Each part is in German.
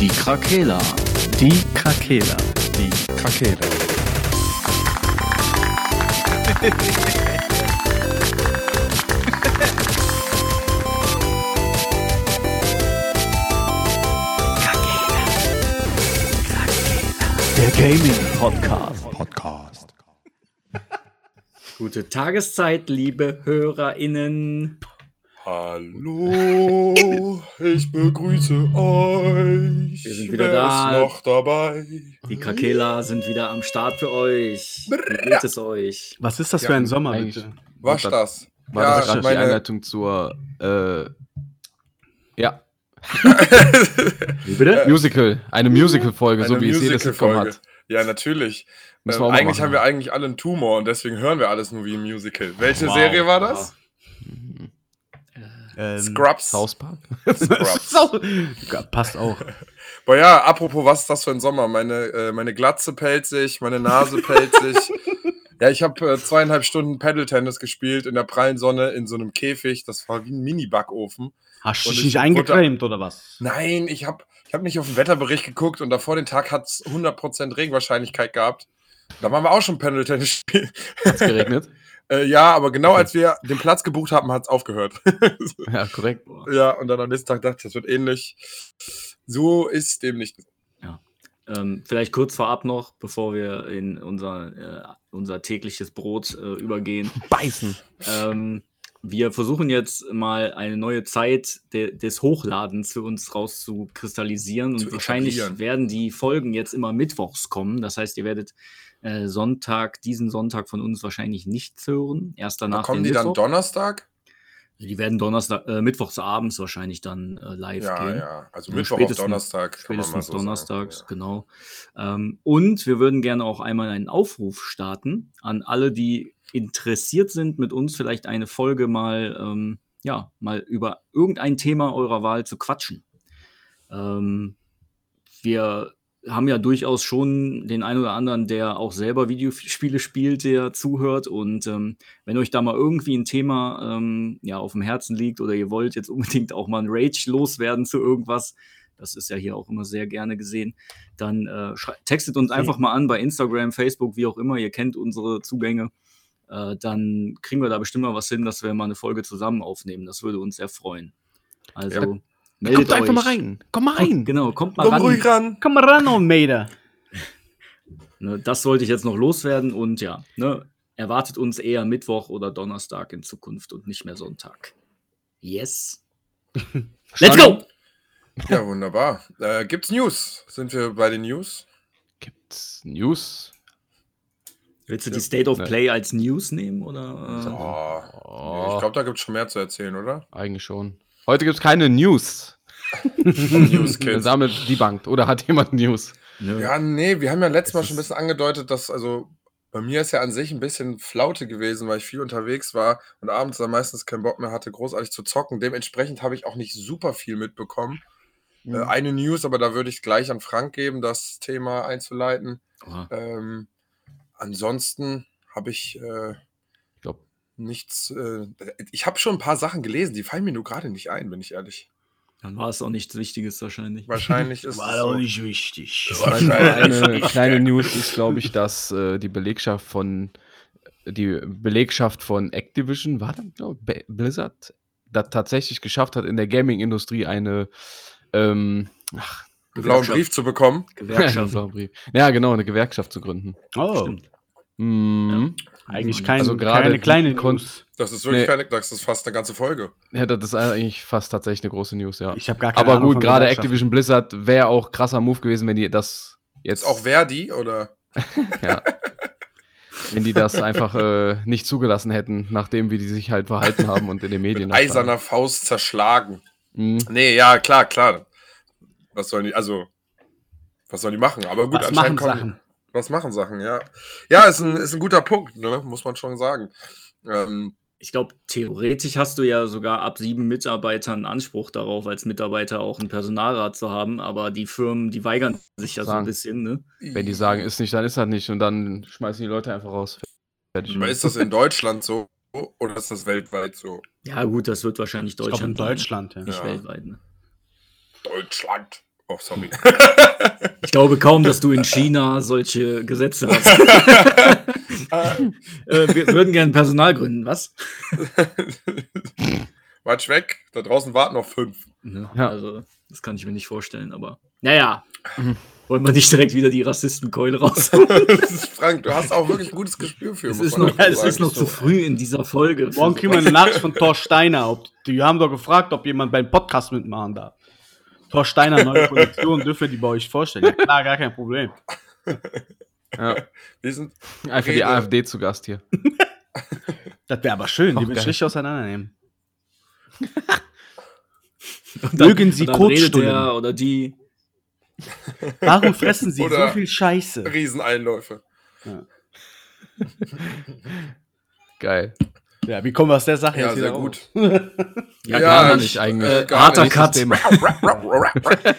Die Krakela. Die Krakela. Die Krakela. Der Gaming Podcast. Podcast. Gute Tageszeit, liebe HörerInnen. Hallo, ich begrüße euch. Wir sind wieder Wer da. Ist noch dabei. Die Krakela sind wieder am Start für euch. Wie geht es euch? Was ist das Ja, für ein Sommer, bitte? Was das? War Ja, das gerade die meine- Einleitung zur äh, ja, Wie bitte? Musical, eine Musical-Folge, so Eine wie es jedes Musical-Folge. hat. Ja, natürlich. Ähm, eigentlich machen. haben wir eigentlich alle einen Tumor und deswegen hören wir alles nur wie im Musical. Welche Wow. Serie war das? Ähm, Scrubs. South Park. Scrubs. Passt auch. Boah ja, apropos, was ist das für ein Sommer? Meine, äh, meine Glatze pellt sich, meine Nase pellt sich. Ja, ich habe äh, zweieinhalb Stunden Paddle-Tennis gespielt in der prallen Sonne in so einem Käfig. Das war wie ein Mini-Backofen. Hast du dich ich nicht eingecremt oder was? Nein, ich habe ich hab nicht auf den Wetterbericht geguckt und davor den Tag hat es 100% Regenwahrscheinlichkeit gehabt. Da waren wir auch schon Paddle-Tennis spielen. Hat's geregnet? Äh, ja, aber genau als wir den Platz gebucht haben, hat es aufgehört. ja, korrekt. ja, und dann am nächsten Tag dachte ich, das wird ähnlich. So ist dem nicht. Ähm, vielleicht kurz vorab noch, bevor wir in unser, äh, unser tägliches Brot äh, übergehen. Beißen. Ähm, wir versuchen jetzt mal eine neue Zeit de des Hochladens für uns rauszukristallisieren. Zu Und wahrscheinlich werden die Folgen jetzt immer mittwochs kommen. Das heißt, ihr werdet äh, Sonntag, diesen Sonntag von uns wahrscheinlich nichts hören. Erst Da danach kommen den die dann Mittwoch. Donnerstag? Die werden Donnerstag, äh, mittwochs abends wahrscheinlich dann äh, live Ja, gehen. ja. Also Ja, Mittwoch auf spätestens- Donnerstag. Spätestens so donnerstags, Ja. genau. Ähm, und wir würden gerne auch einmal einen Aufruf starten an alle, die interessiert sind, mit uns vielleicht eine Folge mal, ähm, ja, mal über irgendein Thema eurer Wahl zu quatschen. Ähm, wir haben ja durchaus schon den einen oder anderen, der auch selber Videospiele spielt, der zuhört. Und ähm, wenn euch da mal irgendwie ein Thema ähm, ja, auf dem Herzen liegt oder ihr wollt jetzt unbedingt auch mal ein Rage loswerden zu irgendwas, das ist ja hier auch immer sehr gerne gesehen, dann äh, textet uns einfach mal an bei Instagram, Facebook, wie auch immer. Ihr kennt unsere Zugänge. Äh, dann kriegen wir da bestimmt mal was hin, dass wir mal eine Folge zusammen aufnehmen. Das würde uns sehr freuen. Also Ja. Meldet Kommt einfach euch. mal rein. Komm mal rein. genau, kommt mal Komm ran. ruhig ran. Komm mal ran, oh Mater. Ne, das wollte ich jetzt noch loswerden und ja, ne, erwartet uns eher Mittwoch oder Donnerstag in Zukunft und nicht mehr Sonntag. Yes. Let's go! Ja, wunderbar. Äh, gibt's News? Sind wir bei den News? Gibt's News? Willst du die State of Ne. Play als News nehmen oder? Oh, Oh, Ich glaube, da gibt's schon mehr zu erzählen, oder? eigentlich schon. Heute gibt's keine News. News, Kids. Damit debunked. Oder hat jemand News? Nö. Ja, nee, wir haben ja letztes Mal schon ein bisschen angedeutet, dass, also bei mir ist ja an sich ein bisschen Flaute gewesen, weil ich viel unterwegs war und abends dann meistens keinen Bock mehr hatte, großartig zu zocken. Dementsprechend habe ich auch nicht super viel mitbekommen. Mhm. Äh, eine News, aber da würde ich gleich an Frank geben, das Thema einzuleiten. Ähm, ansonsten habe ich äh, nichts. Äh, ich habe schon ein paar Sachen gelesen, die fallen mir nur gerade nicht ein, bin ich ehrlich. Dann war es auch nichts Wichtiges wahrscheinlich. Wahrscheinlich ist es War doch so. nicht wichtig. eine kleine News ist, glaube ich, dass äh, die Belegschaft von die Belegschaft von Activision, war das, glaub, ich, Be- Blizzard, das tatsächlich geschafft hat, in der Gaming-Industrie eine ähm, ach, einen blauen Brief zu bekommen. Gewerkschaft. Ja, genau, eine Gewerkschaft zu gründen. Oh, Stimmt. Mhm. Eigentlich kein, Also gerade keine kleine News. Das ist wirklich Nee. keine, das ist fast eine ganze Folge. Ja, das ist eigentlich fast tatsächlich eine große News, ja. Ich habe gar keine Aber Ahnung gut, gerade. Activision Blizzard wäre auch krasser Move gewesen, wenn die das jetzt Ist auch Verdi oder? ja, wenn die das einfach äh, nicht zugelassen hätten, nachdem wie die sich halt verhalten haben und in den Medien. Mit eiserner Faust zerschlagen. Mhm. Nee, ja, klar, klar. Was sollen die, also, was sollen die machen? Aber gut, Was machen anscheinend kommen- Sachen? Was machen Sachen, ja. Ja, ist ein, ist ein guter Punkt, ne? muss man schon sagen. Ähm, Ich glaube, theoretisch hast du ja sogar ab sieben Mitarbeitern Anspruch darauf, als Mitarbeiter auch einen Personalrat zu haben, aber die Firmen, die weigern sich ja so ein bisschen, ne? Wenn die sagen, ist nicht, dann ist das nicht und dann schmeißen die Leute einfach raus. Fertig. aber ist das in Deutschland so oder ist das weltweit so? Ja, gut, das wird wahrscheinlich Ich glaube Deutschland. in sein, Deutschland, ja. Nicht Ja. weltweit, ne? Deutschland. Oh, sorry. Ich glaube kaum, dass du in China solche Gesetze hast. äh, wir würden gerne Personal gründen, was? Watsch weg, da draußen warten noch fünf. Ja. Also, das kann ich mir nicht vorstellen, aber naja. Wollen wir nicht direkt wieder die Rassistenkeule raus? das ist Frank, du hast auch wirklich ein gutes Gespür für. es ist noch, es ist noch zu früh in dieser Folge. Morgen kriegen wir eine Nachricht von Thor Steiner. Ob, die haben doch gefragt, ob jemand beim Podcast mitmachen darf. Thor Steiner, neue Kollektion, dürfen wir die bei euch vorstellen? Ja, klar, gar kein Problem. Ja. Wir sind Einfach die Rede. AfD zu Gast hier. Das wäre aber schön, die will ich richtig auseinandernehmen. Und dann- Mögen Sie Kotstullen. der oder die. Warum fressen sie Oder- so viel Scheiße? Rieseneinläufe. Geil. Ja, wie kommen wir aus der Sache Ja, jetzt sehr gut. Ja, Ja, gar ich- nicht. eigentlich. Äh, Gar harter nicht. Cut.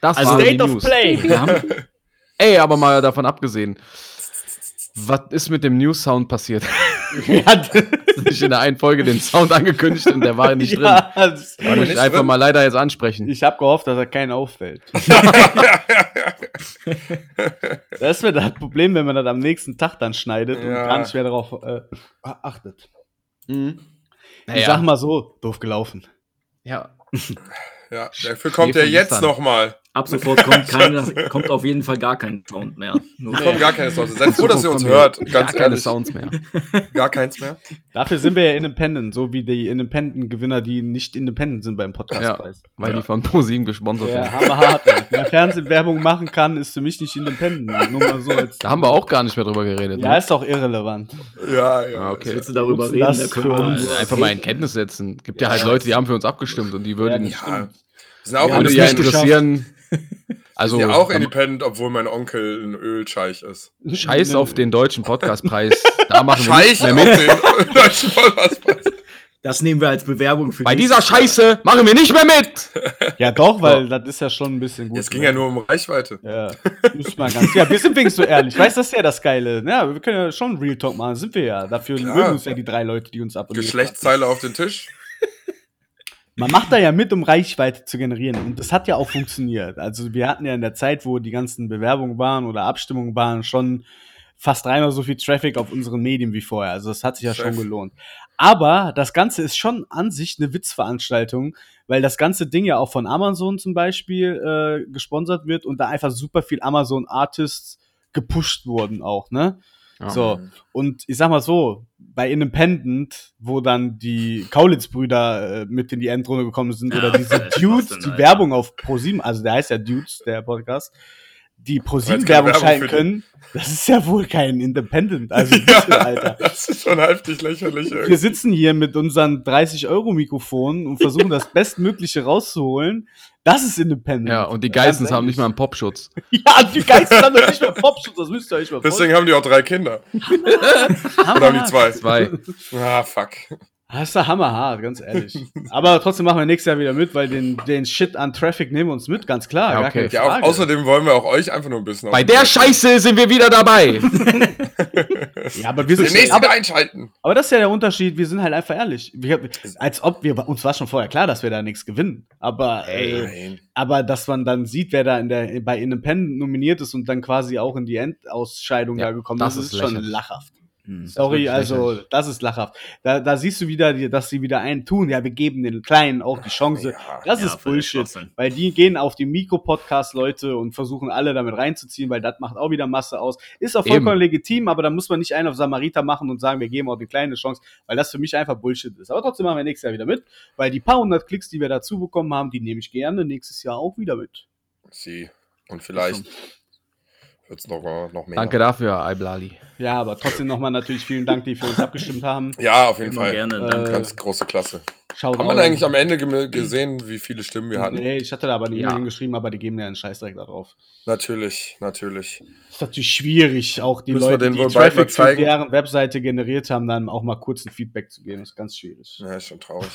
Das Also die State of News. Play. Wir haben, Ey, aber mal davon abgesehen. Was ist mit dem News-Sound passiert? ja, d- ich in der einen Folge den Sound angekündigt und der war nicht drin. ja, das, War der Muss ich nicht einfach drin? mal leider jetzt ansprechen. ich habe gehofft, dass er keinen auffällt. das wird das Problem, wenn man das am nächsten Tag dann schneidet und Ja. gar nicht mehr darauf äh, achtet. Mhm. Ich sag mal so, doof gelaufen. ja. Ja, dafür kommt er jetzt nochmal. Ab sofort kommt, keiner, kommt auf jeden Fall gar kein Sound mehr. Nur Wir kommen gar keine Sounds. Seid froh, dass ihr uns hört. Gar Ganz keine ehrlich. Sounds mehr. Gar keins mehr. Dafür sind wir ja independent, so wie die Independent-Gewinner, die nicht independent sind beim Podcastpreis. Weil die von ProSieben gesponsert Ja, werden. hammerhart. ey. Wer Fernsehwerbung machen kann, ist für mich nicht independent. Nur mal so als Da haben wir auch gar nicht mehr drüber geredet. Ja, ne? ist doch irrelevant. Ja, ja. Ah, okay. willst du darüber reden? das Da können für wir uns. Einfach mal in Kenntnis setzen. Gibt ja, halt Leute, die haben für uns abgestimmt und die würden Ja, ja, Ja. Sind auch, ja nicht interessieren. Also, ja auch independent, obwohl mein Onkel ein Ölscheich ist. Scheiß auf den deutschen Podcastpreis. Da machen wir Scheich nichts auf mehr mit. den deutschen Vollpasspreis. Das nehmen wir als Bewerbung für Bei die- dieser Scheiße machen wir nicht mehr mit. Ja, doch, weil das ist ja schon ein bisschen gut. Es ging ja nur um Reichweite. Ja, ist mal ganz. Ja, wir sind wenigstens so ehrlich. Weißt du, das ist ja das Geile. Ja, wir können ja schon Real Talk machen. Sind wir ja. Dafür Klar. mögen uns ja die drei Leute, die uns abonnieren. Geschlechtsteile auf den Tisch. Man macht da ja mit, um Reichweite zu generieren. Und das hat ja auch funktioniert. Also wir hatten ja in der Zeit, wo die ganzen Bewerbungen waren oder Abstimmungen waren, schon fast dreimal so viel Traffic auf unseren Medien wie vorher. Also das hat sich ja Chef. schon gelohnt. Aber das Ganze ist schon an sich eine Witzveranstaltung, weil das ganze Ding ja auch von Amazon zum Beispiel äh, gesponsert wird und da einfach super viel Amazon-Artists gepusht wurden auch, ne? Ja. So, und ich sag mal so, bei Independent, wo dann die Kaulitz-Brüder äh, mit in die Endrunde gekommen sind, oder diese Dudes, die? Werbung auf ProSieben, also der heißt ja Dudes, der Podcast, die ProSieben-Werbung Werbung schalten können, das ist ja wohl kein Independent, also Ja, Alter. das ist schon heftig lächerlich. Wir irgendwie. sitzen hier mit unseren 30-Euro-Mikrofonen und versuchen das Bestmögliche rauszuholen. Das ist Independent. Ja, und die Geissens haben nicht mal einen Popschutz. Ja, die Geister haben doch nicht mehr Popschutz, das müsst ihr euch mal Deswegen haben die auch drei Kinder. Oder haben die zwei? Zwei. Ah, fuck. Das ist ja hammerhart, ganz ehrlich. Aber trotzdem machen wir nächstes Jahr wieder mit, weil den, den Shit an Traffic nehmen wir uns mit, ganz klar. Ja, gar okay. Ja, au außerdem wollen wir auch euch einfach nur ein bisschen. Bei der Scheiße sind wir wieder dabei. ja, aber wir sind, Demnächst aber, einschalten. aber das ist ja der Unterschied, wir sind halt einfach ehrlich. Wir, als ob wir, uns war schon vorher klar, dass wir da nichts gewinnen. Aber, äh, Nein. aber dass man dann sieht, wer da in der, bei Independent nominiert ist und dann quasi auch in die Endausscheidung Ja, da gekommen das ist, ist ist schon lächerlich. lachhaft. Hm. Sorry, also lächerlich. das ist lachhaft. Da, da siehst du wieder, dass sie wieder einen tun. Ja, wir geben den Kleinen auch die Chance. Ja. Das Ja, ist Bullshit. Weil die gehen auf die Mikro-Podcast-Leute und versuchen alle damit reinzuziehen, weil das macht auch wieder Masse aus. Ist auch vollkommen Eben. legitim, aber da muss man nicht einen auf Samariter machen und sagen, wir geben auch eine kleine Chance, weil das für mich einfach Bullshit ist. Aber trotzdem machen wir nächstes Jahr wieder mit, weil die paar hundert Klicks, die wir dazu bekommen haben, die nehme ich gerne nächstes Jahr auch wieder mit. Sie. Und vielleicht wird es noch, noch mehr. Danke dafür, Iblali. Ja, aber trotzdem nochmal natürlich vielen Dank, die für uns abgestimmt haben. Ja, auf jeden Immer Fall. gerne, Äh, danke. Ganz große Klasse. Schaut Haben wir eigentlich am Ende gesehen, wie viele Stimmen wir hatten? Nee, ich hatte da aber eine Ja. E-Mail hingeschrieben, aber die geben ja einen Scheißdreck darauf. Natürlich, natürlich. ist natürlich schwierig, auch die Müssen Leute, die Traffic für deren Webseite generiert haben, dann auch mal kurz ein Feedback zu geben. ist ganz schwierig. Ja, ist schon traurig.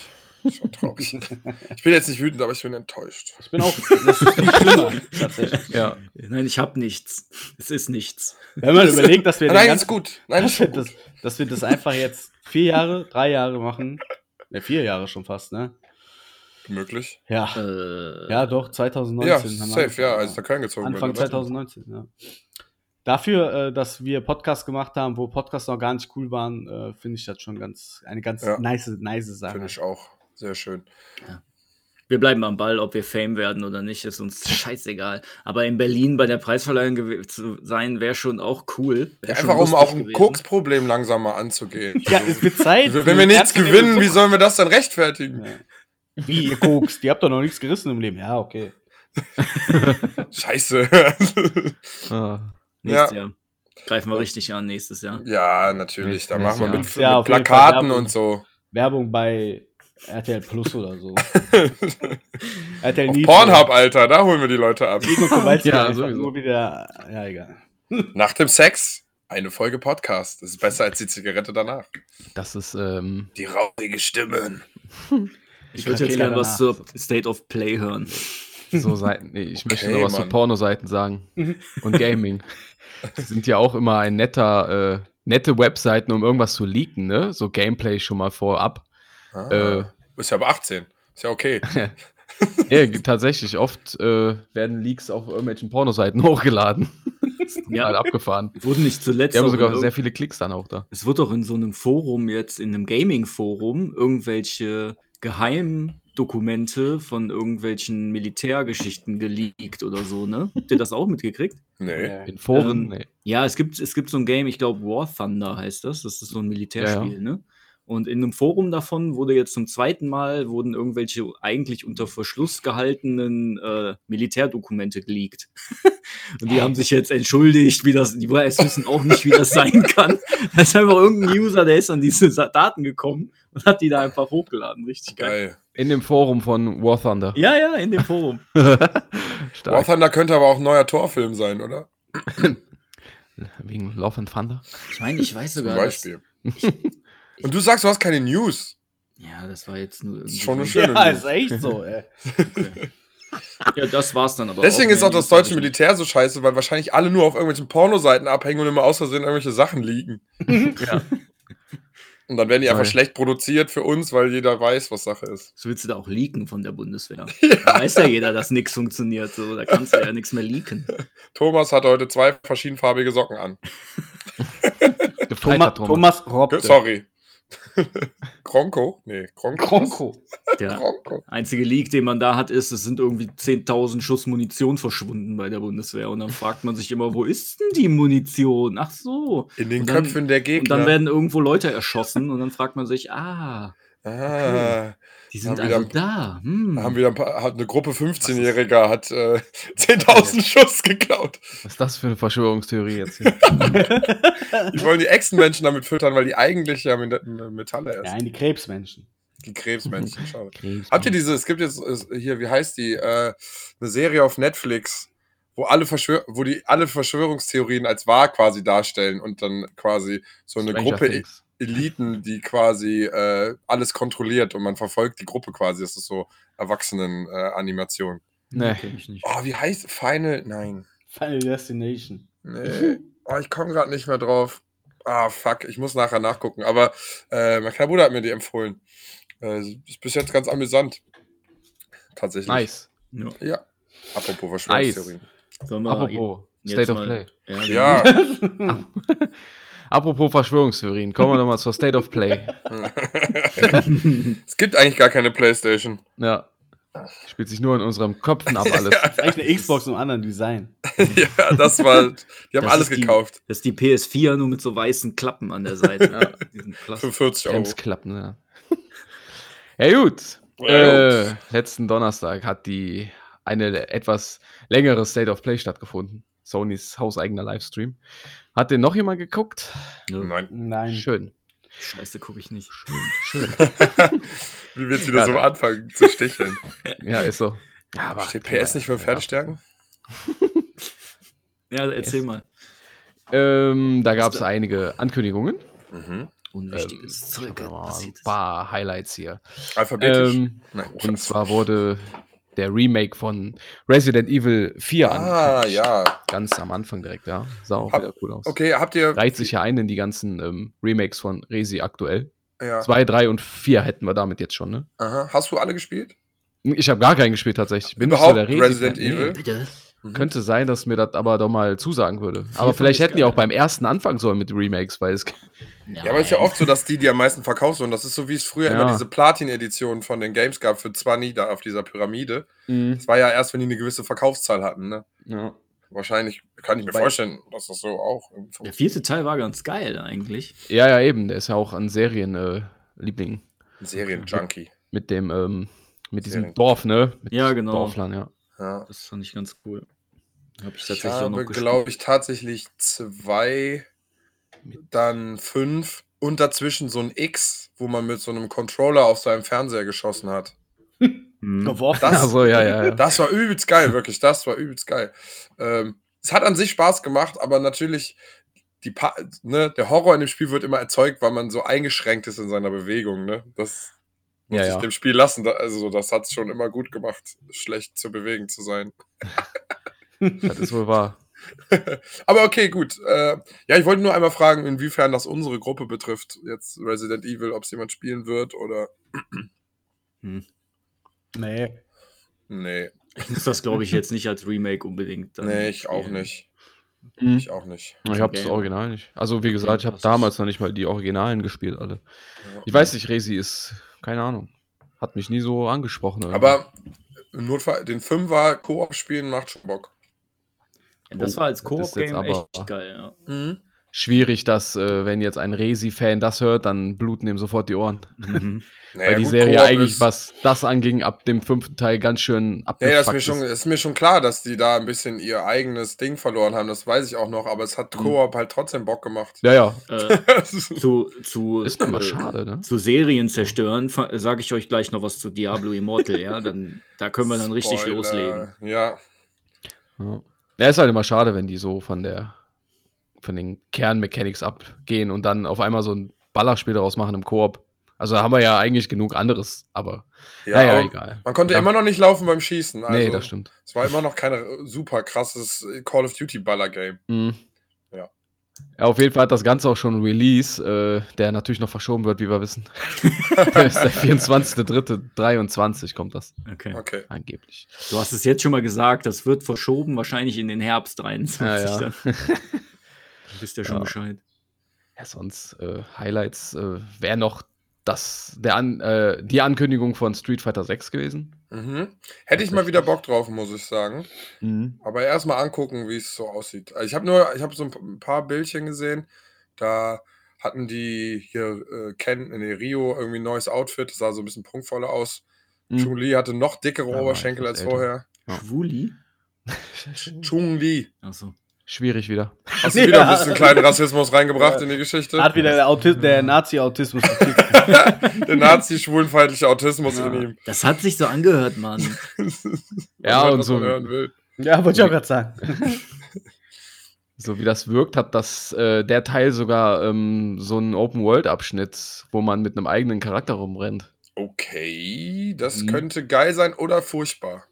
Schon traurig. ich bin jetzt nicht wütend, aber ich bin enttäuscht. Ich bin auch, das ist viel schlimmer, tatsächlich. Ja. Nein, ich habe nichts. Es ist nichts. Wenn man überlegt, dass wir Nein, ganzen- ist gut. Nein, ist dass wir, schon das, gut. dass wir das einfach jetzt vier Jahre, drei Jahre machen, ne, vier Jahre schon fast, ne? Möglich. Ja. Äh, Ja, doch, 2019 Ja, haben wir safe, angefangen, ja, als da Köln gezogen Anfang bin. oder? 2019, ja. Dafür, äh, dass wir Podcasts gemacht haben, wo Podcasts noch gar nicht cool waren, äh, finde ich das schon ganz eine ganz Ja. nice, nice Sache. Finde ich auch. Sehr schön. Wir bleiben am Ball, ob wir Fame werden oder nicht, ist uns scheißegal. Aber in Berlin bei der Preisverleihung zu sein, wäre schon auch cool. Ja, schon einfach um auch ein. Koksproblem langsam mal anzugehen. Ja, es wird Zeit. Wenn wir nichts gewinnen, wie sollen wir das dann rechtfertigen? Ja. Wie, ihr kokst? Ihr habt doch noch nichts gerissen im Leben. Ja, okay. Scheiße. Ah, Nächstes Ja. Jahr. Greifen wir richtig an nächstes Jahr. ja, natürlich. Da machen wir mit, Ja, mit Plakaten Werbung. und so. Werbung bei RTL Plus oder so. RTL Auf Nitro. Pornhub, Alter, da holen wir die Leute ab. Nico Kowalski Ja, einfach sowieso. nur wieder. Ja, egal. Nach dem Sex eine Folge Podcast. Das ist besser als die Zigarette danach. das ist, ähm, Die rauchige Stimmen. Ich würde jetzt gerne was zur State of Play hören. so Seiten. Nee, ich möchte Okay, noch was zu Mann. Pornoseiten sagen. Und Gaming. Die sind ja auch immer ein netter, äh, nette Webseiten, um irgendwas zu leaken, ne? So Gameplay schon mal vorab. Ah, Äh. ist ja aber 18. Ist ja okay. Ja, tatsächlich, oft äh, werden Leaks auf irgendwelchen Pornoseiten hochgeladen. Ja. Mal abgefahren. Wurden nicht zuletzt Die haben sogar sehr viele Klicks dann auch da. Es wird doch in so einem Forum jetzt, in einem Gaming-Forum, irgendwelche Geheimdokumente von irgendwelchen Militärgeschichten geleakt oder so, ne? Habt ihr das auch mitgekriegt? Nee. In Foren, Ähm, nee. Ja, es gibt, es gibt so ein Game, ich glaube War Thunder heißt das. Das ist so ein Militärspiel, Ja, ne? Und in einem Forum davon wurde jetzt zum zweiten Mal wurden irgendwelche eigentlich unter Verschluss gehaltenen äh, Militärdokumente geleakt. und die haben sich jetzt entschuldigt, wie das, die es wissen auch nicht, wie das sein kann. Da ist einfach irgendein User, der ist an diese Daten gekommen und hat die da einfach hochgeladen. Richtig geil. Geil. In dem Forum von War Thunder. Ja, ja, in dem Forum. War. Thunder könnte aber auch ein neuer Torfilm sein, oder? Wegen Love and Thunder. Ich meine, ich weiß Zum sogar. Beispiel. Und du sagst, du hast keine News. Ja, das war jetzt nur. ist irgendwie schon eine so- schöne Ja, News. ist echt so, ey. Ja, das war's dann aber. Deswegen auch. ist auch das deutsche. Militär so scheiße, weil wahrscheinlich alle nur auf irgendwelchen Pornoseiten abhängen und immer aus Versehen irgendwelche Sachen liegen. Ja. Und dann werden die einfach schlecht produziert für uns, weil jeder weiß, was Sache ist. Das willst du da auch leaken von der Bundeswehr. Da weiß ja jeder, dass nichts funktioniert. So, da kannst du ja nichts mehr leaken. Thomas hat heute zwei verschiedenfarbige Socken an. Thomas, Thomas Robb. Sorry. Kronko? Nee, Kronko. Kronko. Der Kronko. einzige Leak, den man da hat, ist, es sind irgendwie 10.000 Schuss Munition verschwunden bei der Bundeswehr. Und dann fragt man sich immer, wo ist denn die Munition? Ach so. In den Und dann- Köpfen der Und Gegner. dann werden irgendwo Leute erschossen und dann fragt man sich, ah, ah, die sind wieder also da. Hm. haben wieder ein paar, hat eine Gruppe 15-Jähriger hat äh, 10.000 Schuss geklaut. Was ist das für eine Verschwörungstheorie jetzt hier? Die wollen die Echsenmenschen damit füttern, weil die eigentlich ja Met- Metalle essen. Nein, die Krebsmenschen. Die Krebsmenschen, schau. Krebs. Habt ihr diese, es gibt jetzt hier, wie heißt die, äh, eine Serie auf Netflix, wo alle Verschwör wo die alle Verschwörungstheorien als wahr quasi darstellen und dann quasi so eine Stranger Gruppe Things. Eliten, die quasi äh, alles kontrolliert und man verfolgt die Gruppe quasi. Das ist so Erwachsenen-Animation. Nee. Kenn ich nicht. oh, wie heißt Final? Nein. Final Destination. Nee. Oh, ich komme gerade nicht mehr drauf. Ah, fuck, ich muss nachher nachgucken. Aber äh, mein kleiner Bruder hat mir die empfohlen. Äh, ist bis jetzt ganz amüsant. Tatsächlich. Nice. Ja. Ja. Apropos Verschwörungstheorien. Sollen wir Apropos jetzt State of mal- Play. Ja. Ja. Apropos Verschwörungstheorien, kommen wir nochmal zur State of Play. es gibt eigentlich gar keine Playstation. Ja. Spielt sich nur in unseren Köpfen ab alles. Eigentlich eine Xbox im anderen Design. ja, das war. Die haben Das alles die- gekauft. Das ist die PS4 nur mit so weißen Klappen an der Seite. Ja. Diesen Plastik. Für 40 Euro. Bremsklappen, ja. Ja, gut. Ja, Äh, letzten Donnerstag hat die eine etwas längere State of Play stattgefunden. Sonys hauseigener Livestream. Hat den noch jemand geguckt? Nein. Nein. Schön. Scheiße, gucke ich nicht. Schön. Wie wird wieder Ja, so anfangen zu sticheln? Ja, ist so. Ja, aber Steht PS nicht für Pferdestärken? Ja, erzähl mal. Ähm, da gab es einige Ankündigungen. Mhm. Unwichtiges Ähm, Zeug. ein paar Highlights hier. Alphabetisch. Ähm, Nein. und zwar wurde der Remake von Resident Evil 4 Ah, angekündigt. ja. Ganz am Anfang direkt, ja. Sah auch Hab- wieder cool aus. Okay, habt ihr. Reiht sich ja ein in die ganzen ähm, Remakes von Resi aktuell. Ja. 2, 3 und 4 hätten wir damit jetzt schon, ne? Aha. Hast du alle gespielt? Ich habe gar keinen gespielt tatsächlich. Bin Überhaupt nicht so der Resident. Evil? Bitte? Könnte sein, dass mir das aber doch mal zusagen würde. Aber vielleicht hätten die auch beim ersten anfangen sollen mit Remakes, weil es. Ja, aber es ist ja oft so, dass die, die am meisten verkauft wurden, das ist so, wie es früher Ja. immer diese Platin-Edition von den Games gab für 20 da auf dieser Pyramide. Das war ja erst, wenn die eine gewisse Verkaufszahl hatten, ne? Ja. Wahrscheinlich kann ich mir Wobei- vorstellen, dass das so auch. Der vierte Teil war ganz geil eigentlich. ja, ja, eben. Der ist ja auch ein Serienliebling. Äh, Serienjunkie. mit dem, ähm, mit diesem Serien- Dorf, ne? Mit Ja, genau. Dorflern, ja. Ja. Das fand ich ganz cool. Habe ich Ich tatsächlich auch noch habe, glaube ich, tatsächlich zwei, dann fünf und dazwischen so ein X, wo man mit so einem Controller auf seinem Fernseher geschossen hat. Hm. Geworfen. Das, Also, ja, ja, ja. das war übelst geil, wirklich. Das war übelst geil. Ähm, es hat an sich Spaß gemacht, aber natürlich, die pa ne, der Horror in dem Spiel wird immer erzeugt, weil man so eingeschränkt ist in seiner Bewegung. Ne? Das muss Ja, ich ja. dem Spiel lassen. Also, das hat es schon immer gut gemacht, schlecht zu bewegen zu sein. Das ist wohl wahr. Aber okay, gut. Äh, ja, ich wollte nur einmal fragen, inwiefern das unsere Gruppe betrifft. Jetzt Resident Evil, ob es jemand spielen wird oder. Nee. Nee, Ich muss das, glaube ich, jetzt nicht als Remake unbedingt. dann nee, ich auch spielen. nicht. Mhm. Ich auch nicht. Ich habe das. Original nicht. Also, wie gesagt, ich habe damals noch nicht mal die Originalen gespielt, alle. Ich weiß nicht, Resi ist, keine Ahnung. Hat mich nie so angesprochen. irgendwie. Aber im Notfall, den Fünfer Koop spielen macht schon Bock. Ja, das war als das ist jetzt Koop-Game aber- echt geil, ja. Schwierig, dass, äh, wenn jetzt ein Resi-Fan das hört, dann bluten ihm sofort die Ohren. Mhm. Naja, Weil die gut, Serie Koop eigentlich, ist- was das anging, ab dem fünften Teil ganz schön Ja, ja, ist abgefuckt mir, schon, ist mir schon klar, dass die da ein bisschen ihr eigenes Ding verloren haben. Das weiß ich auch noch, aber es hat Mhm. Koop halt trotzdem Bock gemacht. Ja, ja. äh, zu, zu, Ist immer äh, schade, ne? Zu Serien zerstören, sage ich euch gleich noch was zu Diablo Immortal, ja. Dann, da können wir dann richtig Spoiler. loslegen. Ja, Ja. ja, ist halt immer schade, wenn die so von der von den Kernmechanics abgehen und dann auf einmal so ein Ballerspiel daraus machen im Koop. Also da haben wir ja eigentlich genug anderes, aber ja, naja, aber egal. man konnte Ja. immer noch nicht laufen beim Schießen. Also nee, das stimmt. Es war immer noch kein super krasses Call of Duty Baller Game. Mhm. Ja. Ja, auf jeden Fall hat das Ganze auch schon einen Release, äh, der natürlich noch verschoben wird, wie wir wissen. der ist der 24.03.23 kommt das Okay. Okay. angeblich. Du hast es jetzt schon mal gesagt, das wird verschoben, wahrscheinlich in den Herbst 23. Ja, ja. Wisst ihr schon Ja. Bescheid. Ja, sonst äh, Highlights äh, wäre noch das, der An, äh, die Ankündigung von Street Fighter 6 gewesen. Mhm. Hätte ich mal wieder Bock drauf, muss ich sagen. Mhm. Aber erstmal angucken, wie es so aussieht. Also ich habe nur, ich habe so ein paar Bildchen gesehen. Da hatten die hier äh, Ken in Rio irgendwie ein neues Outfit. Das sah so ein bisschen prunkvoller aus. Mhm. Chun-Li hatte noch dickere Ja, Oberschenkel als älter. vorher. Ja. Schwuli? Chun-Li. Achso. Schwierig wieder. Hast du wieder ein bisschen kleinen Rassismus reingebracht in die Geschichte? Hat wieder der, Auti der Nazi-Autismus. Der Nazi-schwulenfeindliche Autismus in ihm. Das hat sich so angehört, Mann. Ja, und so- hören will. ja, wollte ich auch gerade sagen. So wie das wirkt, hat das äh, der Teil sogar ähm, so einen Open-World-Abschnitt, wo man mit einem eigenen Charakter rumrennt. Okay, das Mhm. könnte geil sein oder furchtbar.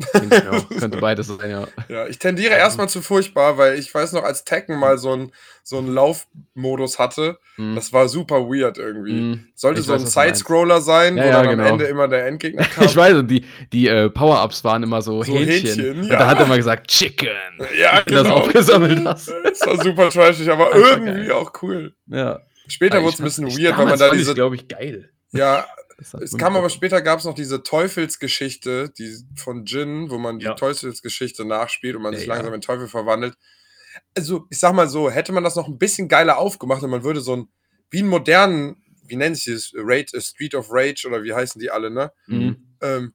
Auch. Könnte beides sein, ja. Ja, ich tendiere erstmal zu furchtbar, weil ich weiß noch, als Tekken mal so einen so Laufmodus hatte, Mhm. das war super weird irgendwie. Mhm. Sollte Ich so weiß, ein. Sidescroller sein, Ja, wo ja, dann genau. am Ende immer der Endgegner kam. Ich weiß, und die, die äh, Power-Ups waren immer so, So Hähnchen. Hähnchen, Und ja. da hat er immer gesagt, Chicken. Ja, Wenn du das genau. aufgesammelt hast. Das war super trashig, aber irgendwie geil. auch cool. Ja. Später wurde es ein bisschen weird, weil man da diese. ich's, glaube ich, geil. Ja, Das es kam aber später gab es noch diese Teufelsgeschichte, die von Jin, wo man die Ja. Teufelsgeschichte nachspielt und man Ja, sich ja. langsam in Teufel verwandelt. Also, ich sag mal so, hätte man das noch ein bisschen geiler aufgemacht und man würde so ein, wie einen modernen, wie nennen sie es, Raid, äh, Street of Rage oder wie heißen die alle, ne? Mhm. Ähm,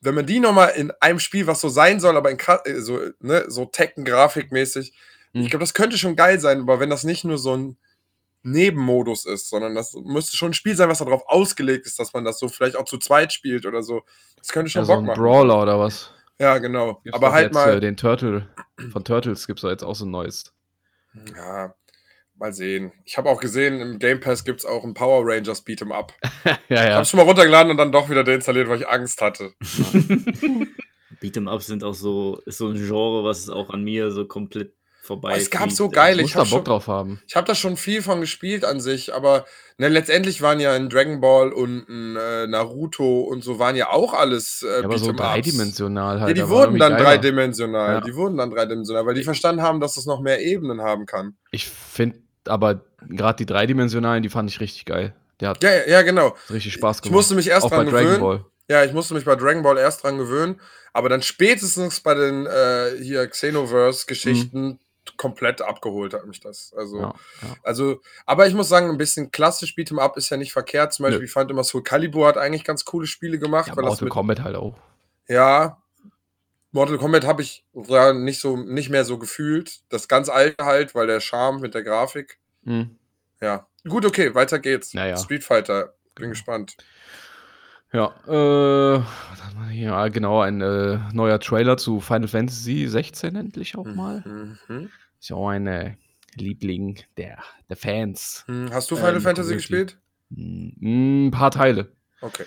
wenn man die nochmal in einem Spiel, was so sein soll, aber in äh, so, ne, so Tekken-Grafikmäßig, Mhm. ich glaube, das könnte schon geil sein, aber wenn das nicht nur so ein Nebenmodus ist, sondern das müsste schon ein Spiel sein, was darauf ausgelegt ist, dass man das so vielleicht auch zu zweit spielt oder so. Das könnte schon Ja, so Bock ein machen. Brawler oder was? Ja, genau. Gibt's aber halt jetzt, mal. Äh, den Turtle von Turtles gibt es jetzt auch so ein neues. ja, mal sehen. Ich habe auch gesehen, im Game Pass gibt es auch ein Power Rangers Beat'em Up. ja, Ich ja. habe schon mal runtergeladen und dann doch wieder deinstalliert, weil ich Angst hatte. Beat'em Up sind auch so, ist so ein Genre, was auch an mir so komplett vorbei. Es gab so geile- Ich ich muss da Bock schon- drauf haben. Ich habe da schon viel von gespielt an sich, aber ne, letztendlich waren ja ein Dragon Ball und ein äh, Naruto und so waren ja auch alles äh, Ja, aber so dreidimensional halt. Ja, die wurden dann geiler. dreidimensional. Ja. Die wurden dann dreidimensional, weil die verstanden haben, dass es noch mehr Ebenen haben kann. Ich finde aber gerade die dreidimensionalen, die fand ich richtig geil. Der hat Ja, ja, genau. richtig Spaß Ich gemacht. musste mich erst Auch bei dran Dragon gewöhnen. Ball. Ja, ich musste mich bei Dragon Ball erst dran gewöhnen, aber dann spätestens bei den äh, hier Xenoverse-Geschichten komplett abgeholt hat mich das. Also, Mhm. Ja, ja. also, aber ich muss sagen, ein bisschen klassisch Beat'em Up ist ja nicht verkehrt. Zum Beispiel, Nö. ich fand immer Soul Calibur hat eigentlich ganz coole Spiele gemacht, ja weil das Mortal Kombat halt auch. ja, Mortal Kombat habe ich ja nicht so nicht mehr so gefühlt. Das ganz alte halt, weil der Charme mit der Grafik. Hm. Ja, gut, okay, weiter geht's. Naja. Street Fighter, bin gespannt. Ja, äh, man hier? Ah, genau, ein äh, neuer Trailer zu Final Fantasy 16 endlich auch mal. Mhm. Ist ja auch ein äh, Liebling der, der Fans. Hm, Hast du Final Ähm, Fantasy gespielt? Hm, Ein paar Teile. Okay.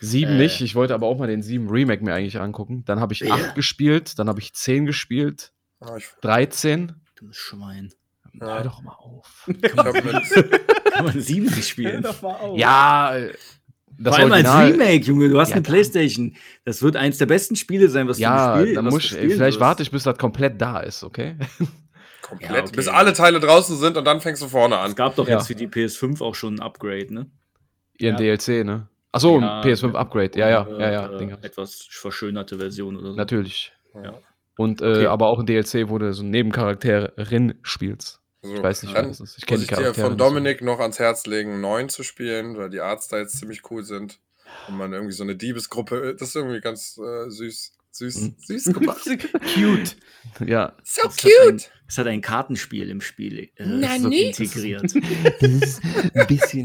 Sieben Äh. nicht. Ich wollte aber auch mal den sieben Remake mir eigentlich angucken. Dann habe ich Ja. acht gespielt, dann habe ich zehn gespielt, Ah, ich, 13. Dummes Schwein. Ja. Hör doch mal auf. hab mit, Kann man sieben nicht spielen? ja, äh, das Vor allem als Original. Remake, Junge, du hast Ja, eine Playstation. Das wird eins der besten Spiele sein, was Ja, du gespielt muss ich, spielen vielleicht wirst. warte ich, bis das komplett da ist, okay? komplett, Ja, okay. bis alle Teile draußen sind und dann fängst du vorne an. Es gab doch Ja. jetzt für die PS5 auch schon ein Upgrade, ne? Ihren Ja. DLC, ne? Achso, Ja, ein PS5 Upgrade. Ja, ja, Äh, ja, ja. äh, etwas verschönerte Version oder so. Natürlich. Ja. Und äh, Okay. aber auch ein DLC, wo du so einen Nebencharakterin spielst. So, Ich weiß nicht, dann wer das ist. Ich kenne die ich dir Charaktere. von so. Dominik noch ans Herz legen, 9 zu spielen, weil die Artstyles ziemlich cool sind. Und man irgendwie so eine Diebesgruppe, das ist irgendwie ganz äh, süß. Süß, Mhm. süß gemacht. Cute. Ja, so Es hat, ein, es hat ein Kartenspiel im Spiel äh, Na, so nee. integriert. Das ist ein bisschen,